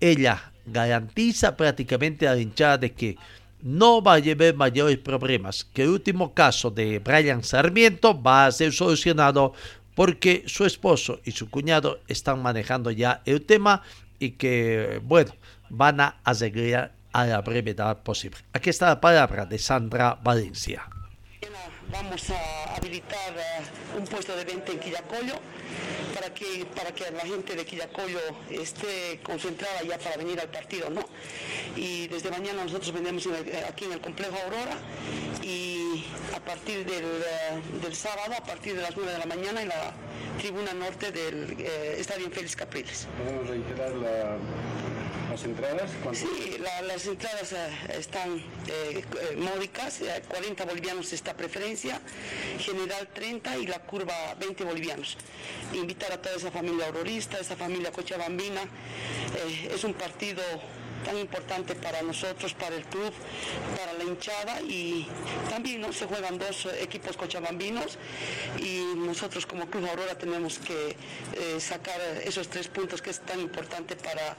ella garantiza prácticamente a la hinchada de que no va a llevar mayores problemas, que el último caso de Brian Sarmiento va a ser solucionado porque su esposo y su cuñado están manejando ya el tema y que, bueno, van a arreglar a la brevedad posible. Aquí está la palabra de Sandra Valencia. Vamos a habilitar uh, un puesto de venta en Quillacollo para que, para que la gente de Quillacollo esté concentrada ya para venir al partido, ¿no? Y desde mañana nosotros vendemos en el, aquí en el complejo Aurora y a partir del, del, sábado, a partir de las 9 de la mañana en la tribuna norte del eh, Estadio Félix Capriles. Podemos reiterar la las entradas? Sí, la, las entradas uh, están eh, módicas, 40 bolivianos esta preferencia, general 30 y la curva 20 bolivianos. Invitar a toda esa familia aurorista, esa familia cochabambina, eh, es un partido tan importante para nosotros, para el club, para la hinchada y también ¿no? se juegan dos equipos cochabambinos y nosotros como Club Aurora tenemos que eh, sacar esos tres puntos que es tan importante para,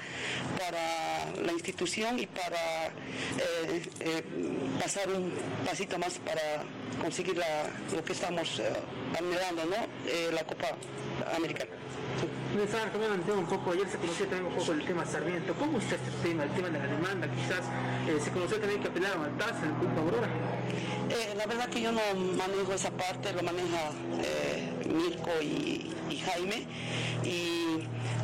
para la institución y para eh, eh, pasar un pasito más para conseguir lo que estamos anhelando, ¿no? la Copa Americana. Pensaba también un poco, ayer se conoció también un poco el tema Sarmiento. ¿Cómo está este tema, el tema de la demanda? Quizás eh, se conoció también que apelaron al TAS en el Club Aurora. Eh, la verdad que yo no manejo esa parte, lo maneja eh, Mirko y, y, Jaime. Y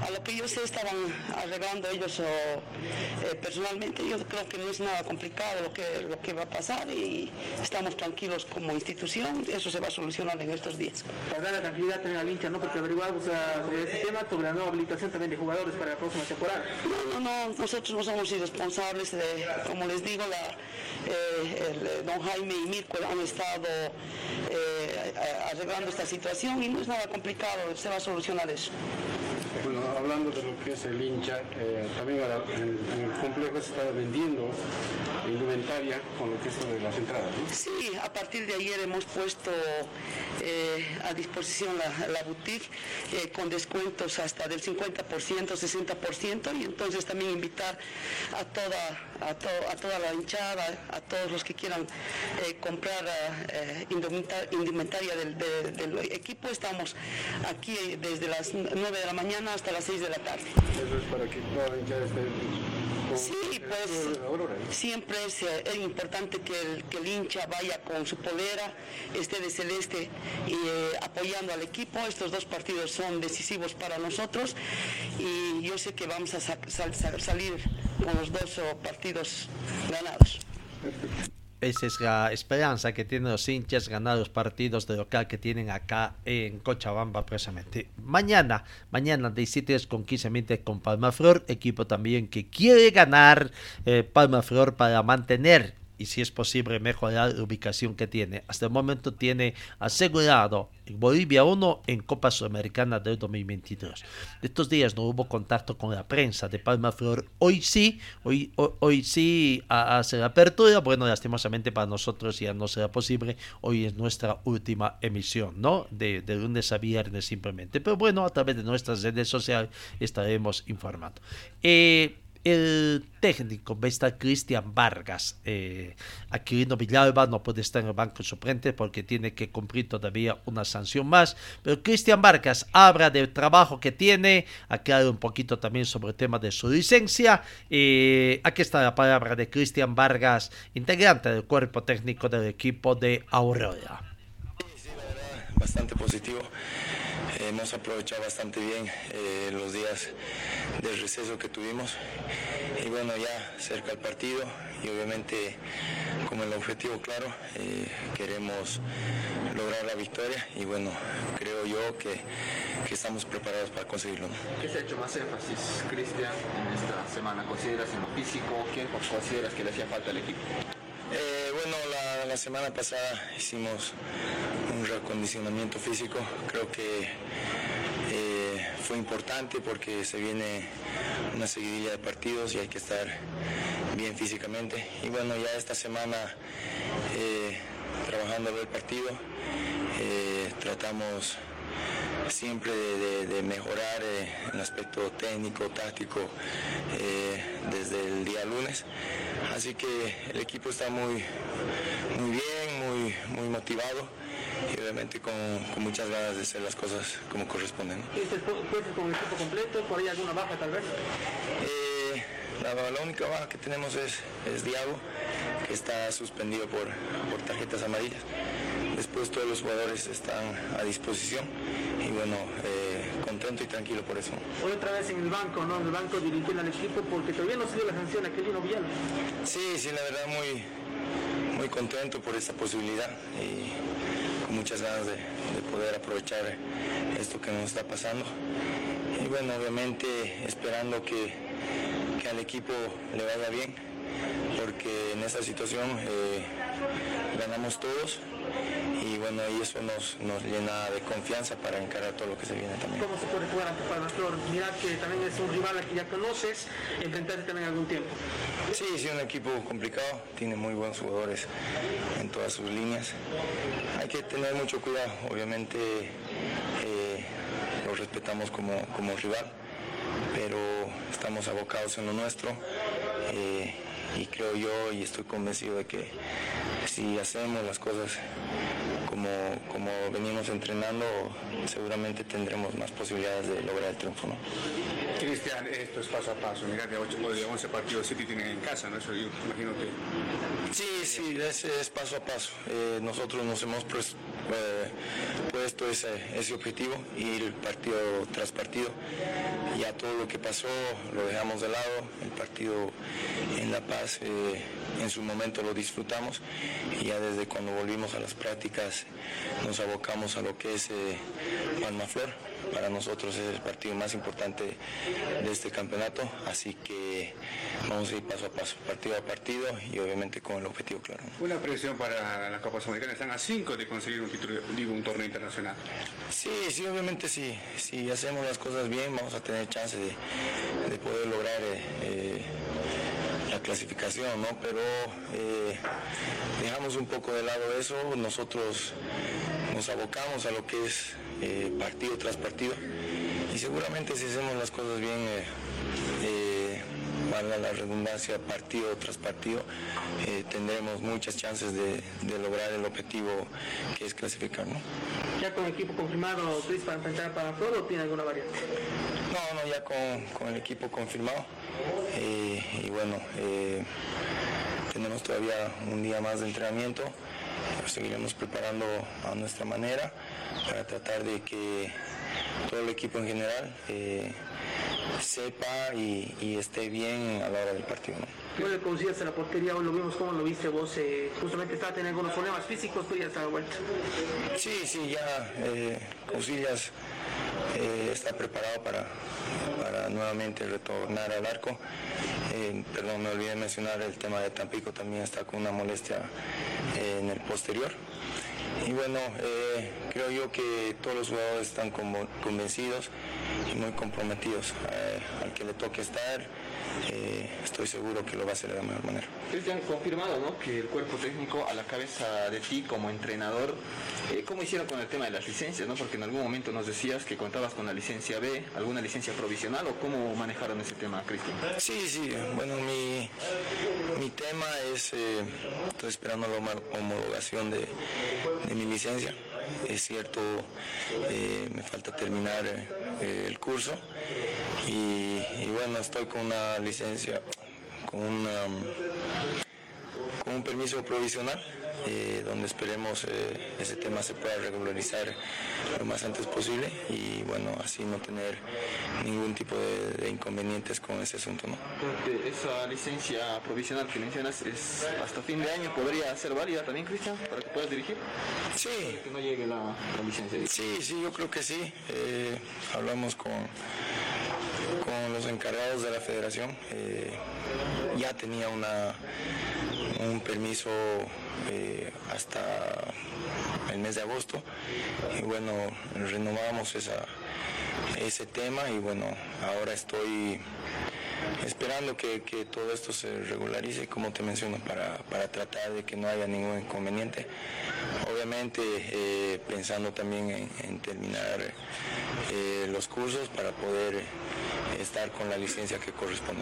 a lo que yo sé estaban arreglando ellos o, eh, personalmente. Yo creo que no es nada complicado lo que, lo que va a pasar y estamos tranquilos como institución. Eso se va a solucionar en estos días. Para dar la tranquilidad también al hincha, ¿no? Porque averiguamos sobre ese tema, sobre la nueva habilitación también de jugadores para la próxima temporada. No, no, no. Nosotros no somos irresponsables de, como les digo, la, eh, el, don Jaime y Mirko han estado eh, arreglando esta situación y no es nada complicado, se va a solucionar eso. Bueno, hablando de lo que es el hincha, eh, también en, en, el complejo se está vendiendo indumentaria con lo que es de las entradas. ¿no? Sí, a partir de ayer hemos puesto eh, a disposición la, la boutique eh, con descuentos hasta del 50%, 60% y entonces también invitar a toda, a, to, a toda la hinchada, a todos los que quieran eh, comprar indumentaria del, de, del, equipo. Estamos aquí desde las 9 de la mañana hasta las 6 de la tarde. Eso es para que toda la hinchada esté Sí, pues siempre es, eh, es importante que el, que el hincha vaya con su polera, esté de celeste y eh, apoyando al equipo. Estos dos partidos son decisivos para nosotros y yo sé que vamos a sa- sal- sal- salir con los dos partidos ganados. Esa es la esperanza que tienen los hinchas ganar los partidos de local que tienen acá en Cochabamba precisamente. Mañana, mañana 17 con 15 minutos con Palma Flor, equipo también que quiere ganar eh, Palma Flor para mantener y si es posible mejorar la ubicación que tiene. Hasta el momento tiene asegurado en Bolivia 1 en Copa Sudamericana del 2022. De estos días no hubo contacto con la prensa de Palma Flor. Hoy sí, hoy, hoy, hoy sí hace la apertura. Bueno, lastimosamente para nosotros ya no será posible. Hoy es nuestra última emisión, ¿no? De, de lunes a viernes simplemente. Pero bueno, a través de nuestras redes sociales estaremos informando. Eh, el técnico va a estar Cristian Vargas. Eh, Aquilino Villalba no puede estar en el banco suplente porque tiene que cumplir todavía una sanción más. Pero Cristian Vargas habla del trabajo que tiene, aclara un poquito también sobre el tema de su licencia. Eh, aquí está la palabra de Cristian Vargas, integrante del cuerpo técnico del equipo de Aurora. Bastante positivo. Eh, hemos aprovechado bastante bien eh, los días del receso que tuvimos. Y bueno, ya cerca al partido y obviamente como el objetivo claro, eh, queremos lograr la victoria y bueno, creo yo que, que estamos preparados para conseguirlo. ¿Qué se ha hecho más énfasis, Cristian, en esta semana? ¿Consideras en lo físico? ¿Quién consideras que le hacía falta al equipo? Eh, bueno, la, la semana pasada hicimos un reacondicionamiento físico. Creo que eh, fue importante porque se viene una seguidilla de partidos y hay que estar bien físicamente. Y bueno, ya esta semana eh, trabajando el partido, eh, tratamos siempre de, mejorar el aspecto técnico, táctico, desde el día lunes. Así que el equipo está muy, muy bien, muy, muy motivado y obviamente con, con muchas ganas de hacer las cosas como corresponden. ¿Este puede con el equipo completo? ¿Por ahí alguna baja tal vez? Eh, la, la única baja que tenemos es, es Diago, que está suspendido por, por tarjetas amarillas. Después todos los jugadores están a disposición y bueno, eh, contento y tranquilo por eso. Hoy otra vez en el banco, ¿no? En el banco dirigiendo al equipo porque todavía no se dio la sanción a Aquilino Villalba. Sí, sí, la verdad muy, muy contento por esta posibilidad y muchas ganas de, de poder aprovechar esto que nos está pasando. Y bueno, obviamente esperando que, que al equipo le vaya bien, porque en esta situación eh, ganamos todos y bueno, y eso nos, nos llena de confianza para encarar todo lo que se viene también. ¿Cómo se puede jugar ante Palma Flor? Mira que también es un rival al que ya conoces, enfrentarte también algún tiempo. Sí, sí, un equipo complicado, tiene muy buenos jugadores en todas sus líneas. Hay que tener mucho cuidado, obviamente eh, lo respetamos como, como rival, pero estamos abocados en lo nuestro eh, y creo yo y estoy convencido de que si hacemos las cosas como, como venimos entrenando, seguramente tendremos más posibilidades de lograr el triunfo. Cristian, esto es paso a paso. Mira que 8 de 11 partidos City tienen en casa, ¿no? Eso yo imagino que... Sí, sí, es, es paso a paso. Eh, nosotros nos hemos pues, eh, puesto ese, objetivo, ir partido tras partido. Ya todo lo que pasó lo dejamos de lado. El partido en La Paz eh, en su momento lo disfrutamos y ya desde cuando volvimos a las prácticas nos abocamos a lo que es eh, Palma Flor. Para nosotros es el partido más importante de este campeonato, así que vamos a ir paso a paso, partido a partido y obviamente con el objetivo claro. Una presión para la Copa Sudamericana. Están a 5 de conseguir un título, digo, un torneo internacional. Sí, sí, obviamente sí. Si hacemos las cosas bien, vamos a tener chance de, de poder lograr eh, eh, la clasificación, ¿no? Pero eh, dejamos un poco de lado eso. Nosotros nos abocamos a lo que es eh, partido tras partido. Y seguramente si hacemos las cosas bien, eh, eh, valga la redundancia, partido tras partido, eh, tendremos muchas chances de, de lograr el objetivo que es clasificar, ¿no? ¿Ya con equipo confirmado, Chris, para enfrentar a Palma Flor o tiene alguna variante? No, no, ya con, con el equipo confirmado. Eh, y bueno, tenemos todavía un día más de entrenamiento. Seguiremos preparando a nuestra manera para tratar de que todo el equipo en general eh, sepa y, esté bien a la hora del partido. ¿Qué le consideras a la portería? Hoy lo vimos, ¿cómo lo viste vos? Eh, justamente estaba teniendo algunos problemas físicos, tú ya estás vuelta. Sí, sí, ya eh, eh, está preparado para, para nuevamente retornar al arco. Eh, perdón, me olvidé mencionar el tema de Tampico, también está con una molestia eh, en el posterior. Y bueno, eh, creo yo que todos los jugadores están como convencidos y muy comprometidos. Eh, al que le toque estar, eh, estoy seguro que lo va a hacer de la mejor manera. Cristian, confirmado ¿no? que el cuerpo técnico a la cabeza de ti como entrenador, eh, ¿cómo hicieron con el tema de las licencias? ¿no? Porque en algún momento nos decías que contabas con la licencia B, alguna licencia provisional o cómo manejaron ese tema, Cristian. Sí, sí, bueno, mi, mi tema es, eh, estoy esperando la homo- homologación de, de mi licencia. Es cierto, eh, me falta terminar eh, el curso y, y bueno, estoy con una licencia, con una, con un permiso provisional. eh, donde esperemos eh, ese tema se pueda regularizar lo más antes posible y bueno, así no tener ningún tipo de, de inconvenientes con ese asunto. ¿no? Esa licencia provisional que mencionas es hasta fin de año, ¿podría ser válida también, Cristian, para que puedas dirigir? Sí. Que no llegue la, la licencia. Sí, sí, yo creo que sí. Eh, hablamos con, con los encargados de la federación. Eh, ya tenía una, un permiso eh, hasta el mes de agosto y bueno, renovamos esa, ese tema y bueno, ahora estoy esperando que, que todo esto se regularice, como te menciono, para, para tratar de que no haya ningún inconveniente. Obviamente eh, pensando también en, terminar eh, los cursos para poder estar con la licencia que corresponde.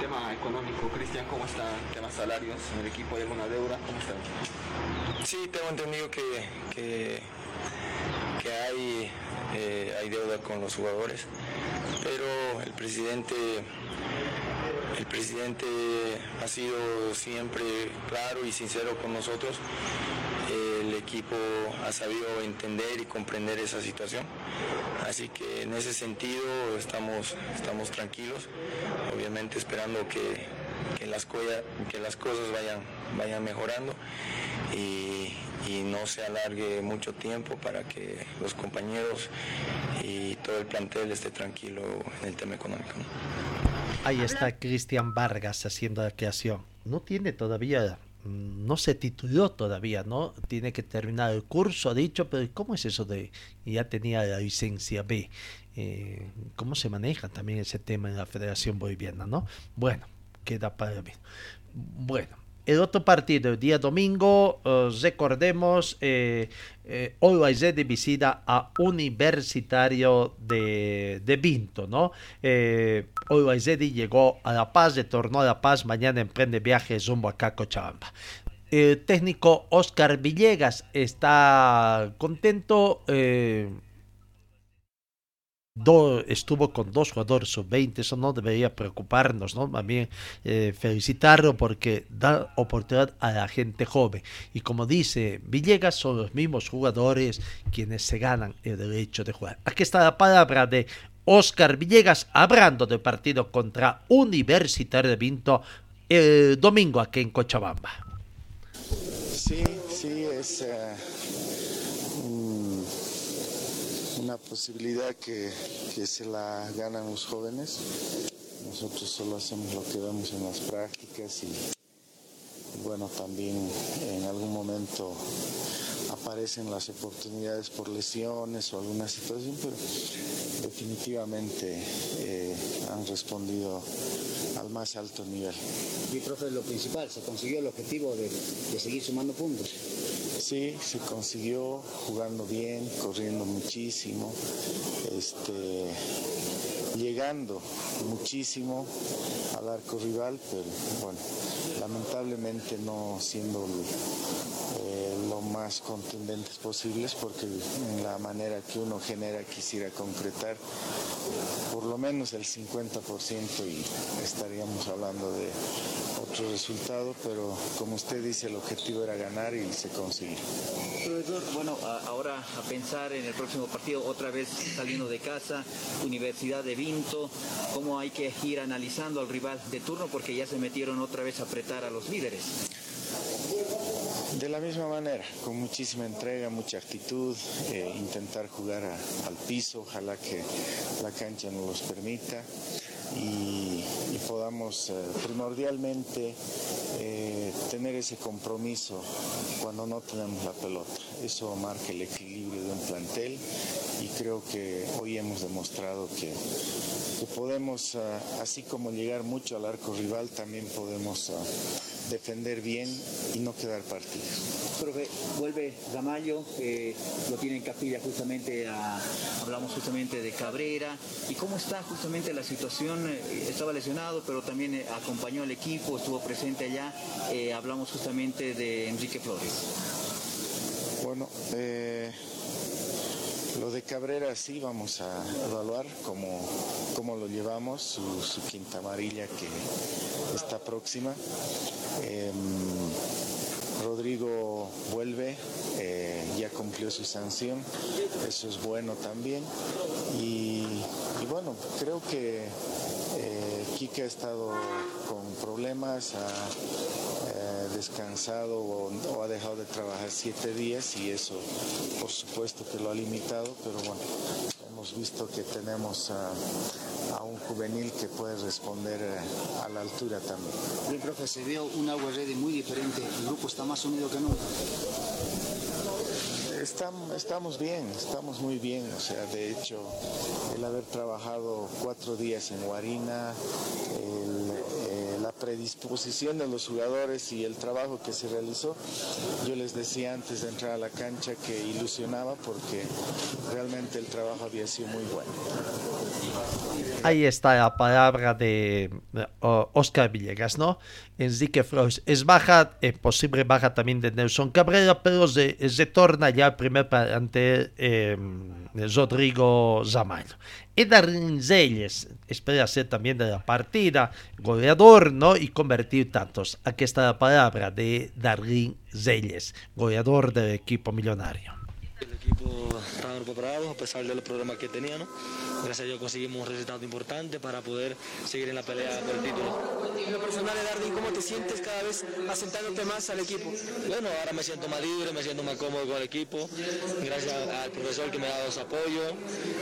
Tema económico, Cristian, ¿cómo está? Tema salarios en el equipo, ¿hay alguna deuda? ¿Cómo está? Sí, tengo entendido que, que, que hay, eh, hay deuda con los jugadores, pero el presidente, el presidente ha sido siempre claro y sincero con nosotros. El equipo ha sabido entender y comprender esa situación. Así que en ese sentido estamos, estamos tranquilos, obviamente esperando que, que las, que las cosas vayan, vayan mejorando y, y no se alargue mucho tiempo para que los compañeros y todo el plantel esté tranquilo en el tema económico. ¿no? Ahí está Cristian Vargas haciendo la creación. No tiene todavía, no se tituló todavía, ¿no? Tiene que terminar el curso, ha dicho, pero ¿cómo es eso de ya tenía la licencia B? Eh, ¿Cómo se maneja también ese tema en la Federación Boliviana, no? Bueno, queda para mí. Bueno, el otro partido, el día domingo, eh, recordemos, eh, eh, Ready visita a Universitario de, de Vinto, ¿no? Eh, Ready llegó a La Paz, retornó a La Paz, mañana emprende viaje rumbo acá a Cochabamba. El técnico Oscar Villegas está contento. eh, do- estuvo con dos jugadores sub-20, eso no debería preocuparnos, ¿no? Bien eh, felicitarlo porque da oportunidad a la gente joven. Y como dice Villegas, son los mismos jugadores quienes se ganan el derecho de jugar. Aquí está la palabra de Oscar Villegas hablando del partido contra Universitario de Vinto el domingo aquí en Cochabamba. Sí, sí, es eh, un- una posibilidad que, que se la ganan los jóvenes. Nosotros solo hacemos lo que vemos en las prácticas y bueno, también en algún momento aparecen las oportunidades por lesiones o alguna situación, pero definitivamente eh, han respondido al más alto nivel. Y profe, lo principal, se consiguió el objetivo de, de seguir sumando puntos. Sí, se consiguió jugando bien, corriendo muchísimo, este, llegando muchísimo al arco rival, pero bueno, lamentablemente no siendo más contundentes posibles porque la manera que uno genera quisiera concretar, por lo menos el 50% y estaríamos hablando de otro resultado, pero como usted dice, el objetivo era ganar y se consiguió. Bueno, ahora a pensar en el próximo partido, otra vez saliendo de casa, Universidad de Vinto, cómo hay que ir analizando al rival de turno porque ya se metieron otra vez a apretar a los líderes. De la misma manera, con muchísima entrega, mucha actitud, eh, intentar jugar al piso, ojalá que la cancha nos los permita y, y podamos eh, primordialmente eh, tener ese compromiso cuando no tenemos la pelota. Eso marca el equilibrio de un plantel y creo que hoy hemos demostrado que, que podemos, ah, así como llegar mucho al arco rival, también podemos ah, defender bien y no quedar partidos. Profe, vuelve Gamayo, eh, lo tiene en capilla justamente, a- hablamos justamente de Cabrera. ¿Y cómo está justamente la situación? Eh, estaba lesionado, pero también eh, acompañó al equipo, estuvo presente allá. Eh, hablamos justamente de Enrique Flores. Bueno, eh, lo de Cabrera sí vamos a evaluar cómo, cómo lo llevamos, su, quinta amarilla que está próxima. Em, Rodrigo vuelve, eh, ya cumplió su sanción, eso es bueno también. Y, bueno, creo que eh, Quique ha estado con problemas, descansado o, o ha dejado de trabajar siete días y eso por supuesto que lo ha limitado, pero bueno, hemos visto que tenemos a, a un juvenil que puede responder eh, a la altura también. Bien, profe, se vio un agua ready muy diferente. El grupo está más unido que nunca. Estamos, estamos bien, estamos muy bien. O sea, de hecho, el haber trabajado cuatro días en Guarina, eh, predisposición de los jugadores y el trabajo que se realizó, yo les decía antes de entrar a la cancha que ilusionaba porque realmente el trabajo había sido muy bueno. Ahí está la palabra de Oscar Villegas, ¿no? Enrique Flores es baja, eh, posible baja también de Nelson Cabrera, pero se, se torna ya primer ante eh, Rodrigo Zamallo. Y Darwin Zeyes espera ser también de la partida, goleador, ¿no? Y convertir tantos. Aquí está la palabra de Darwin Zeyes, goleador del equipo millonario. Equipo estaba preparado a pesar de los problemas que tenía, ¿no? Gracias a Dios conseguimos un resultado importante para poder seguir en la pelea por el título. En lo personal, Dardi, ¿cómo te sientes cada vez asentándote más al equipo? Bueno, ahora me siento más libre, me siento más cómodo con el equipo, gracias al profesor que me ha dado su apoyo.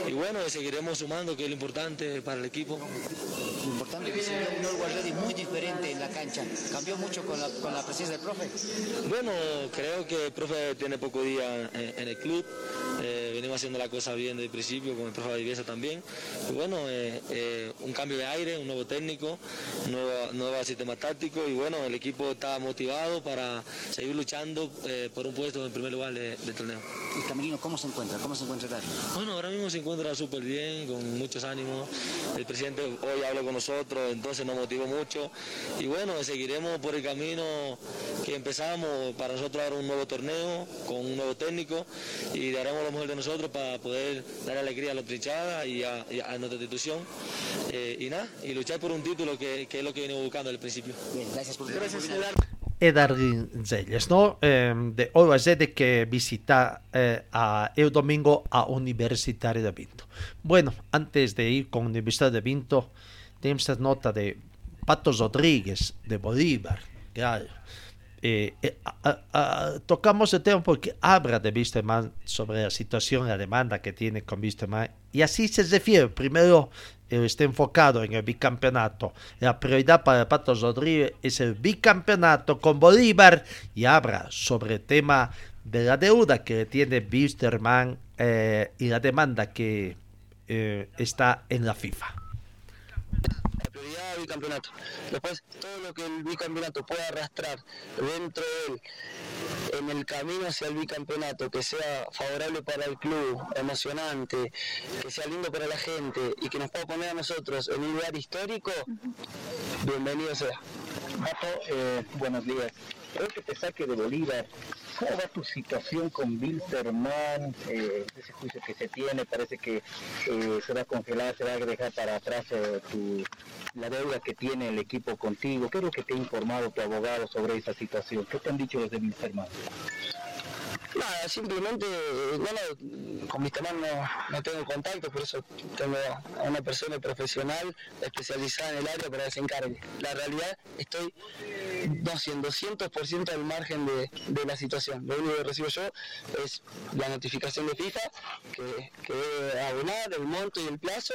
Y bueno, seguiremos sumando, que es lo importante para el equipo. Lo importante que se vio un agua ready muy diferente en la cancha. Cambió mucho con la, con la presencia del profe. Bueno, creo que el profe tiene poco día en, en el club. Eh, venimos haciendo la cosa bien desde el principio, con el profe Valdivieso también. Y bueno, eh, eh, un cambio de aire, un nuevo técnico, nuevo, nuevo sistema táctico. Y bueno, el equipo está motivado para seguir luchando por un puesto en primer lugar de- del torneo. ¿Y Camerino cómo se encuentra? ¿Cómo se encuentra? Bueno, ahora mismo se encuentra súper bien, con muchos ánimos. El presidente hoy habló con nosotros, entonces nos motivó mucho. Y bueno, seguiremos por el camino que empezamos para nosotros ahora un nuevo torneo, con un nuevo técnico, y daremos lo mejor de nosotros para poder dar alegría a la trinchada y a, y a nuestra institución. Eh, y nada, y luchar por un título que, que es lo que venimos buscando el principio. Bien, gracias por Gracias, e Darwin Zelles, ¿no? Eh, de Orbacete que visita eh, a, el domingo a Universitario de Vinto. Bueno, antes de ir con Universidad de Vinto, tenemos nota de Patos Rodríguez de Bolívar, claro. Eh, eh, tocamos el tema porque habla de Wisterman sobre la situación la demanda que tiene con Wisterman y así se refiere. Primero, él está enfocado en el bicampeonato. La prioridad para Patos Rodríguez es el bicampeonato con Bolívar y habla sobre el tema de la deuda que tiene Wisterman eh, y la demanda que eh, está en la FIFA. Prioridad bicampeonato. Después, todo lo que el bicampeonato pueda arrastrar dentro de él, en el camino hacia el bicampeonato, que sea favorable para el club, emocionante, que sea lindo para la gente y que nos pueda poner a nosotros en un lugar histórico, bienvenido sea. Pato, eh, buenos días. Creo que te saque de Bolívar. ¿Cómo va tu situación con Wilterman? Eh, ese juicio que se tiene, parece que eh, se va a congelar, se va a dejar para atrás eh, la deuda que tiene el equipo contigo. ¿Qué es lo que te ha informado tu abogado sobre esa situación? ¿Qué te han dicho los de Wilterman? Nada, simplemente, bueno, con mis temas no, tengo contacto, por eso tengo a una persona profesional especializada en el área para que se encargue. La realidad, estoy no, 200% al margen de, de, la situación. Lo único que recibo yo es la notificación de FIFA, que, que abonar el monto y el plazo.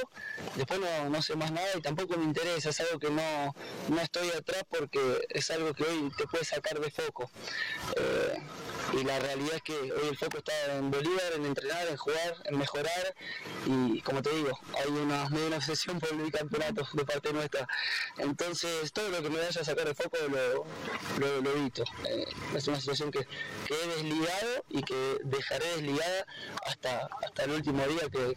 Después no, no, sé más nada y tampoco me interesa, es algo que no, no estoy atrás porque es algo que hoy te puede sacar de foco. Eh, y la realidad es que hoy el foco está en Bolívar, en entrenar, en jugar, en mejorar y como te digo, hay una obsesión por el campeonato de parte nuestra. Entonces todo lo que me vaya a sacar de foco lo, lo, lo evito. Eh, es una situación que, que, he desligado y que dejaré desligada hasta, hasta el último día que...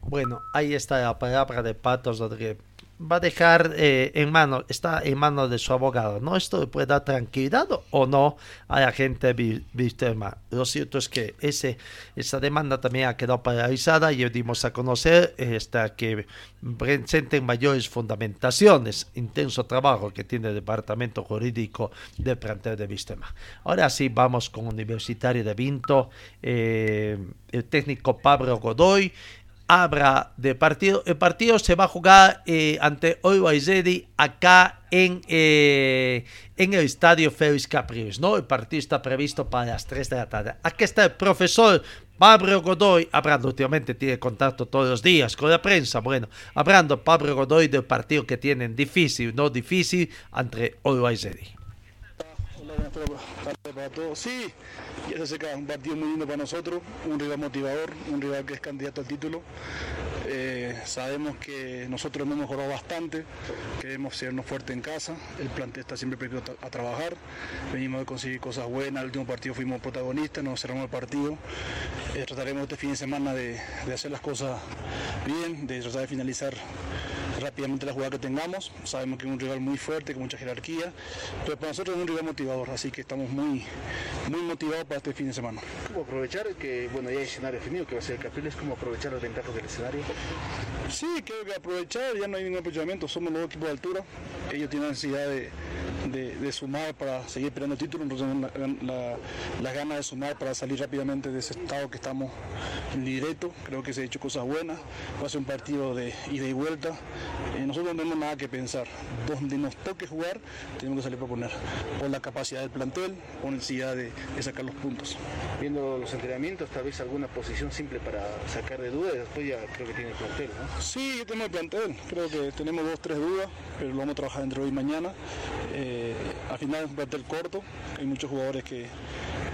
Bueno, ahí está la palabra de Patos Rodríguez va a dejar eh, en mano, está en manos de su abogado, ¿no? Esto puede dar tranquilidad o no a la gente Wisterman. Lo cierto es que ese, esa demanda también ha quedado paralizada y dimos a conocer hasta que presenten mayores fundamentaciones, intenso trabajo que tiene el departamento jurídico del plantel de Wisterman. Ahora sí, vamos con Universitario de Vinto, eh, el técnico Pablo Godoy, habrá de partido. El partido se va a jugar eh, ante Ready acá en, eh, en el estadio Félix Capriles, ¿no? El partido está previsto para las 3 de la tarde. Aquí está el profesor Pablo Godoy, hablando últimamente, tiene contacto todos los días con la prensa. Bueno, hablando Pablo Godoy del partido que tienen difícil, no difícil, entre Para todos. Sí, ya se acerca un partido muy lindo para nosotros, un rival motivador, un rival que es candidato al título. Eh, sabemos que nosotros hemos mejorado bastante, queremos sernos fuertes en casa, el plantel está siempre preparado a, trabajar, venimos de conseguir cosas buenas, el último partido fuimos protagonistas, nos cerramos el partido, eh, trataremos este fin de semana de hacer las cosas bien, de tratar de finalizar rápidamente la jugada que tengamos. Sabemos que es un rival muy fuerte, con mucha jerarquía, pero para nosotros es un rival motivador, así que estamos muy, muy motivados para este fin de semana. ¿Cómo aprovechar que, bueno, ya hay escenario definido que va a ser el Capriles, cómo aprovechar las ventajas del escenario? Sí, creo que aprovechar, ya no hay ningún aprovechamiento, somos los dos equipos de altura, ellos tienen necesidad de, de, de sumar para seguir peleando el título, nosotros tenemos la, la, la gana de sumar para salir rápidamente de ese estado que estamos en directo, creo que se han hecho cosas buenas, va a ser un partido de ida y vuelta, eh, nosotros no tenemos nada que pensar. Donde nos toque jugar, tenemos que salir para poner. Por la capacidad del plantel, por necesidad de, de, sacar los puntos. Viendo los entrenamientos, tal vez alguna posición simple para sacar de dudas, después ya creo que tiene el plantel, ¿no? Sí, yo tengo el plantel. Creo que tenemos dos, tres dudas, pero lo vamos a trabajar entre hoy y mañana. Eh, al final es un plantel corto, hay muchos jugadores que,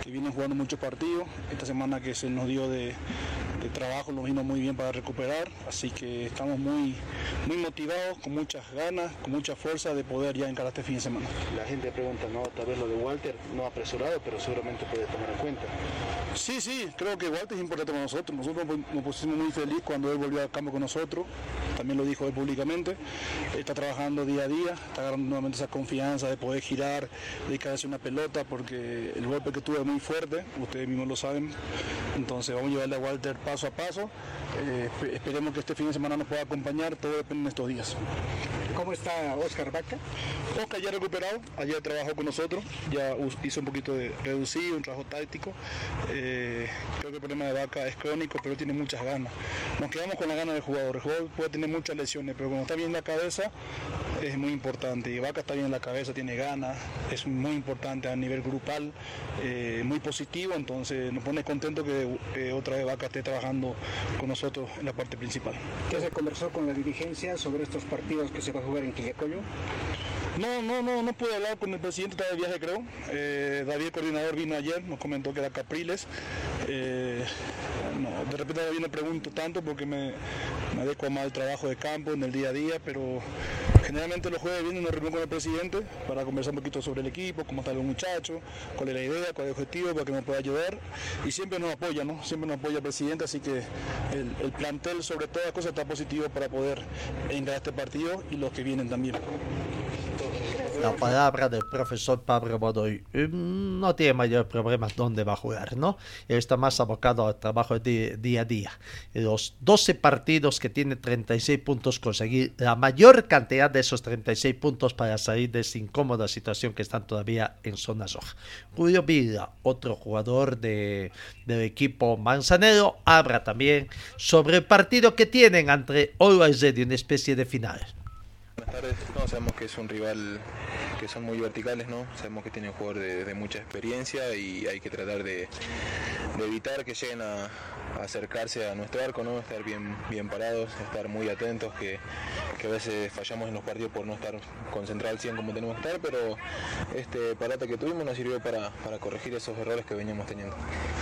que vienen jugando muchos partidos. Esta semana que se nos dio de, de trabajo nos vino muy bien para recuperar, así que estamos muy, muy motivados, con muchas ganas, con mucha fuerza de poder ya encarar este fin de semana. La gente pregunta, ¿no? Tal vez lo de Walter, no apresurado, pero seguramente puede tomar en cuenta. Sí, sí, creo que Walter es importante para nosotros. Nosotros nos pusimos muy feliz cuando él volvió al campo con nosotros, también lo dijo él públicamente. Está trabajando día a día, está agarrando nuevamente esa confianza de poder girar, de hacer una pelota, porque el golpe que tuve es muy fuerte, ustedes mismos lo saben. Entonces vamos a llevarle a Walter paso a paso. Eh, esperemos que este fin de semana nos pueda acompañar, todo depende de estos días. ¿Cómo está Oscar Vaca? Oscar ya recuperado, ayer trabajó con nosotros, ya hizo un poquito de reducido, un trabajo táctico. Eh, creo que el problema de Vaca es crónico, pero tiene muchas ganas. Nos quedamos con la ganas del jugador. El jugador puede tener muchas lesiones, pero cuando está bien la cabeza es muy importante. Y Vaca está bien en la cabeza, tiene ganas, es muy importante a nivel grupal, eh, muy positivo, entonces nos pone contento que eh, otra vez Vaca esté trabajando con nosotros en la parte principal. ¿Qué se conversó con la dirigencia sobre estos partidos que se va a jugar en Quillacoyo? No, no, no, no pude hablar con el presidente, está de viaje creo. Eh, David, coordinador, vino ayer, nos comentó que era Capriles. Eh, de repente yo no pregunto tanto porque me, me adecuo más al trabajo de campo en el día a día, pero generalmente los jueves viene una reunión con el presidente para conversar un poquito sobre el equipo, cómo están los muchachos, cuál es la idea, cuál es el objetivo, para que nos pueda ayudar. Y siempre nos apoya, ¿no? Siempre nos apoya el presidente, así que el, el plantel sobre todas las cosas está positivo para poder encarar este partido y los que vienen también. La palabra del profesor Pablo Godoy. Mm, no tiene mayor problema dónde va a jugar, ¿no? Está más abocado al trabajo día a día. Los 12 partidos que tiene 36 puntos, conseguir la mayor cantidad de esos 36 puntos para salir de esa incómoda situación que están todavía en zona roja. Julio Villa, otro jugador de, del equipo manzanero, habla también sobre el partido que tienen entre Always Ready, una especie de final. Buenas tardes, no, sabemos que es un rival que son muy verticales, ¿no? Sabemos que tiene un jugador de, de mucha experiencia y hay que tratar de, de evitar que lleguen a, a, acercarse a nuestro arco, ¿no? Estar bien, bien parados, estar muy atentos, que, que, a veces fallamos en los partidos por no estar concentrados al 100 como tenemos que estar, pero este parate que tuvimos nos sirvió para, para corregir esos errores que veníamos teniendo.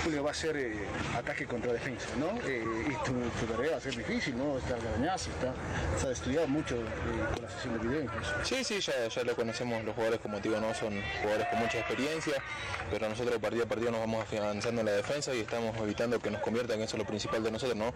Julio, va a ser eh, ataque contra defensa, ¿no? Eh, y tu, tu, tarea va a ser difícil, ¿no? Está Garañazo, está, ha estudiado mucho eh, con la incluso. Sí, sí, ya, ya lo conocemos los jugadores, como digo, no son jugadores con mucha experiencia, pero nosotros partido a partido nos vamos avanzando en la defensa y estamos evitando que nos conviertan, eso es lo principal de nosotros, ¿no?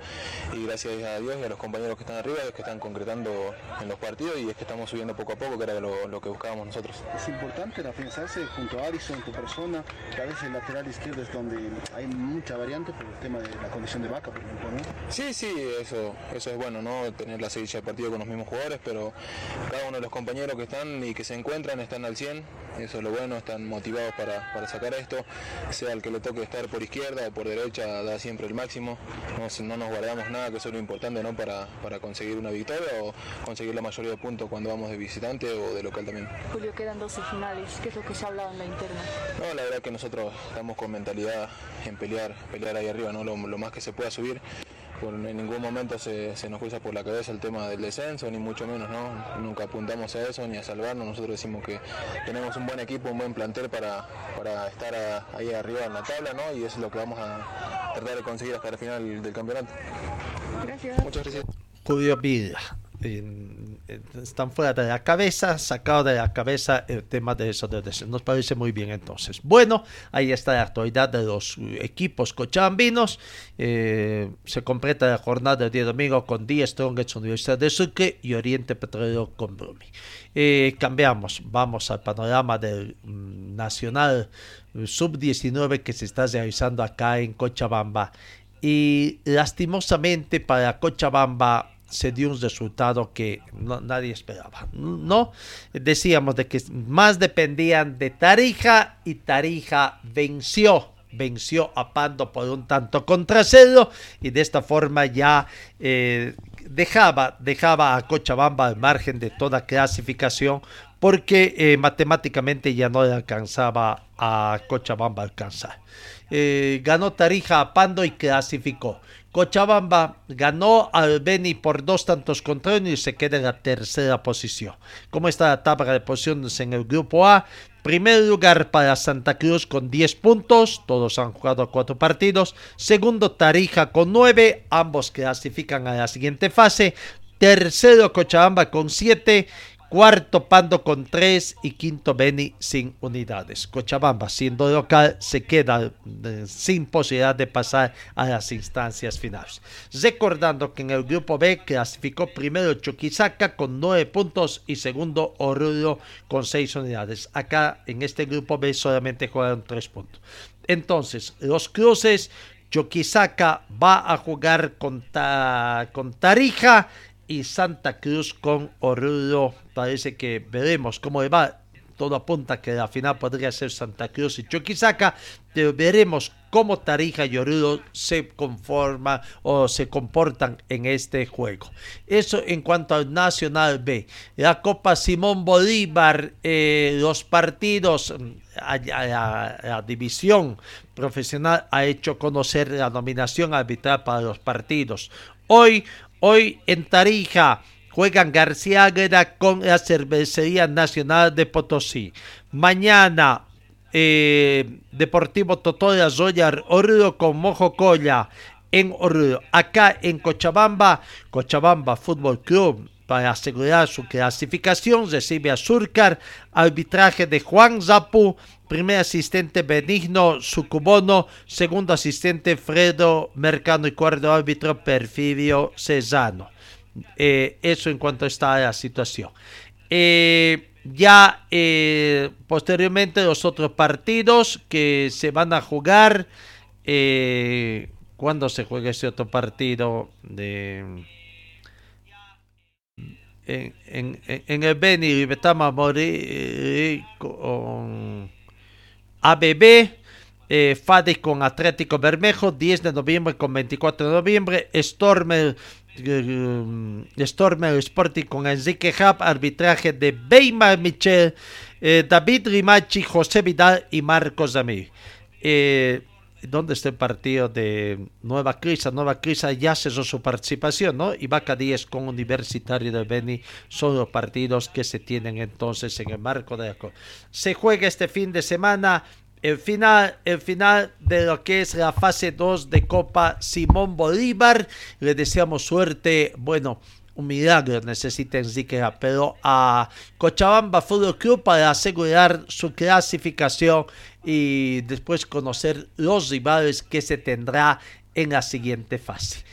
Y gracias a Dios y a los compañeros que están arriba, es que están concretando en los partidos y es que estamos subiendo poco a poco, que era lo, lo que buscábamos nosotros. Es importante afianzarse junto a Arison, tu persona, que a veces el lateral izquierdo es donde hay mucha variante por el tema de la condición de vaca, por ejemplo, ¿no? Sí, sí, eso, eso es bueno, ¿no? Tener la seguilla de partido con los mismos jugadores, pero cada uno de los compañeros que están y que se encuentran están al 100, eso es lo bueno, están motivados para, para sacar esto, sea el que le toque estar por izquierda o por derecha, da siempre el máximo, no, no nos guardamos nada, que eso es lo importante, ¿no? Para, para conseguir una victoria o conseguir la mayoría de puntos cuando vamos de visitante o de local también. Julio, quedan 12 finales, ¿qué es lo que se ha hablado en la interna? No, la verdad que nosotros estamos con mentalidad en pelear, pelear ahí arriba, ¿no? Lo, lo más que se pueda subir en ningún momento se, se, nos cruza por la cabeza el tema del descenso, ni mucho menos, ¿no? Nunca apuntamos a eso ni a salvarnos. Nosotros decimos que tenemos un buen equipo, un buen plantel para, para estar a, ahí arriba en la tabla, ¿no? Y eso es lo que vamos a tratar de conseguir hasta el final del campeonato. Gracias. Muchas gracias. Julio Villa. Están fuera de la cabeza, sacado de la cabeza el tema de eso. De eso. Nos parece muy bien entonces. Bueno, ahí está la actualidad de los equipos cochabambinos. Eh, se completa la jornada del día domingo con 10 Strongest Universidad de Sucre y Oriente Petrolero con Brumi. Eh, cambiamos, vamos al panorama del mm, Nacional Sub-19 que se está realizando acá en Cochabamba. Y lastimosamente para Cochabamba se dio un resultado que nadie esperaba. No, decíamos de que más dependían de Tarija y Tarija venció. Venció a Pando por un tanto contra cero y de esta forma ya eh, dejaba, dejaba a Cochabamba al margen de toda clasificación porque eh, matemáticamente ya no le alcanzaba a Cochabamba alcanzar. Eh, ganó Tarija a Pando y clasificó. Cochabamba ganó al Beni por dos tantos contra uno y se queda en la tercera posición. ¿Cómo está la tabla de posiciones en el grupo A? Primer lugar para Santa Cruz con 10 puntos, todos han jugado cuatro partidos. Segundo Tarija con 9, ambos clasifican a la siguiente fase. Tercero Cochabamba con 7 Cuarto Pando con 3 y quinto Beni sin unidades. Cochabamba, siendo local, se queda eh, sin posibilidad de pasar a las instancias finales. Recordando que en el grupo B clasificó primero Chuquisaca con 9 puntos y segundo Oruro con 6 unidades. Acá en este grupo B solamente jugaron 3 puntos. Entonces, los cruces, Chuquisaca va a jugar con, con Tarija y Santa Cruz con Oruro. Parece que veremos cómo va. Todo apunta que la final podría ser Santa Cruz y Chuquisaca, pero veremos cómo Tarija y Oruro se conforman o se comportan en este juego. Eso en cuanto al Nacional B. La Copa Simón Bolívar, eh, los partidos, a, a, a, la división profesional ha hecho conocer la nominación arbitral para los partidos. Hoy Hoy en Tarija juegan García Águeda con la Cervecería Nacional de Potosí. Mañana eh, Deportivo Totoya Zoyar Oruro con Mojo Colla en Oruro. Acá en Cochabamba, Cochabamba Fútbol Club para asegurar su clasificación recibe a Surcar, arbitraje de Juan Zapu, primer asistente Benigno Sucubono, segundo asistente Fredo Mercano y cuarto árbitro Perfidio Cesano. Eh, eso en cuanto está la situación. Eh, ya eh, posteriormente los otros partidos que se van a jugar. ¿Cuándo se juega ese otro partido? De, en, el Beni Libertad morir con ABB. Eh, Fadi con Atlético Bermejo, 10 de noviembre con 24 de noviembre, Stormer eh, Stormer Sporting con Enrique Hub, arbitraje de Weimar Michel, eh, David Rimachi, José Vidal y Marcos Amir. Eh, ¿Dónde está el partido de Nueva Crisa? Nueva Crisa ya cesó su participación, ¿no? Y Vaca 10 con Universitario de Beni son los partidos que se tienen entonces en el marco de la... Se juega este fin de semana el final, el final de lo que es la fase 2 de Copa Simón Bolívar. Le deseamos suerte. Bueno, milagro necesita Enrique, pero a Cochabamba Fútbol Club para asegurar su clasificación y después conocer los rivales que se tendrá en la siguiente fase.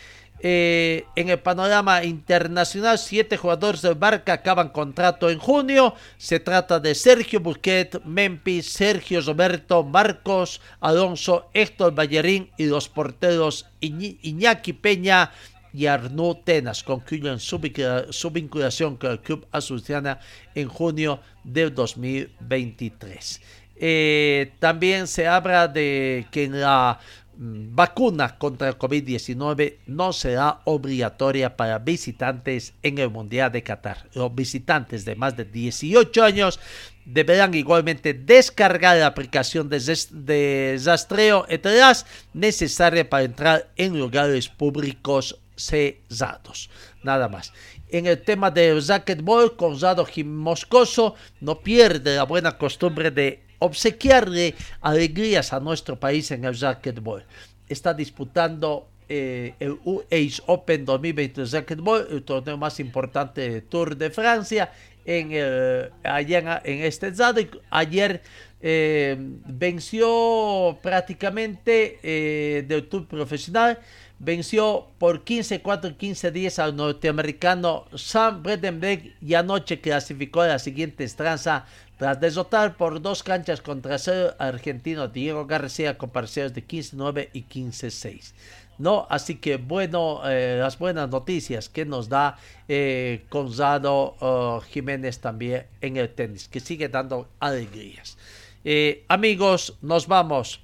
Eh, en el panorama internacional, siete jugadores del Barca acaban contrato en junio. Se trata de Sergio Busquet, Memphis, Sergio Roberto, Marcos Alonso, Héctor Ballerín y los porteros Iñaki Peña y Arnaud Tenas concluyen su, vinculación con el club azuciana en junio del 2023. Eh, también se habla de que la Mm, vacuna contra el COVID-19 no será obligatoria para visitantes en el Mundial de Qatar. Los visitantes de más de 18 años deberán igualmente descargar la aplicación de, de rastreo ETRAS necesaria para entrar en lugares públicos cesados. Nada más. En el tema del racquetball, Conrado Moscoso no pierde la buena costumbre de obsequiarle alegrías a nuestro país en el racquetball. Está disputando eh, el UAE Open 2020 racquetball, el torneo más importante del Tour de Francia, en, el, allá en, este estado. Ayer eh, venció prácticamente eh, del Tour profesional venció por 15-4 15-10 al norteamericano Sam Bredenberg y anoche clasificó a la siguiente estranza tras derrotar por dos canchas contra el argentino Diego García con parciales de 15-9 y 15-6. ¿No? Así que bueno, eh, las buenas noticias que nos da eh, Gonzalo oh, Jiménez también en el tenis, que sigue dando alegrías. Eh, amigos, nos vamos.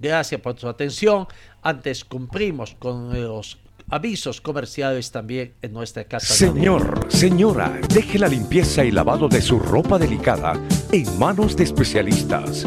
gracias por su atención. Antes cumplimos con los avisos comerciales también en nuestra casa. Señor, señora, deje la limpieza y lavado de su ropa delicada en manos de especialistas.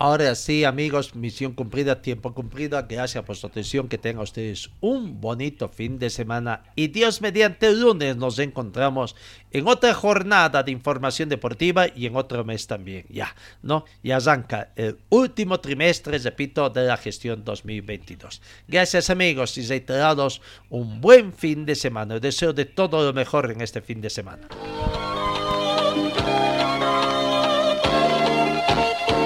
Ahora sí, amigos, misión cumplida, tiempo cumplido. Gracias por su atención. Que tengan ustedes un bonito fin de semana. Y Dios mediante el lunes nos encontramos en otra jornada de información deportiva y en otro mes también. Ya, ¿no? Ya arranca el último trimestre, repito, de la gestión 2022. Gracias, amigos, y reiterados un buen fin de semana. El deseo de todo lo mejor en este fin de semana.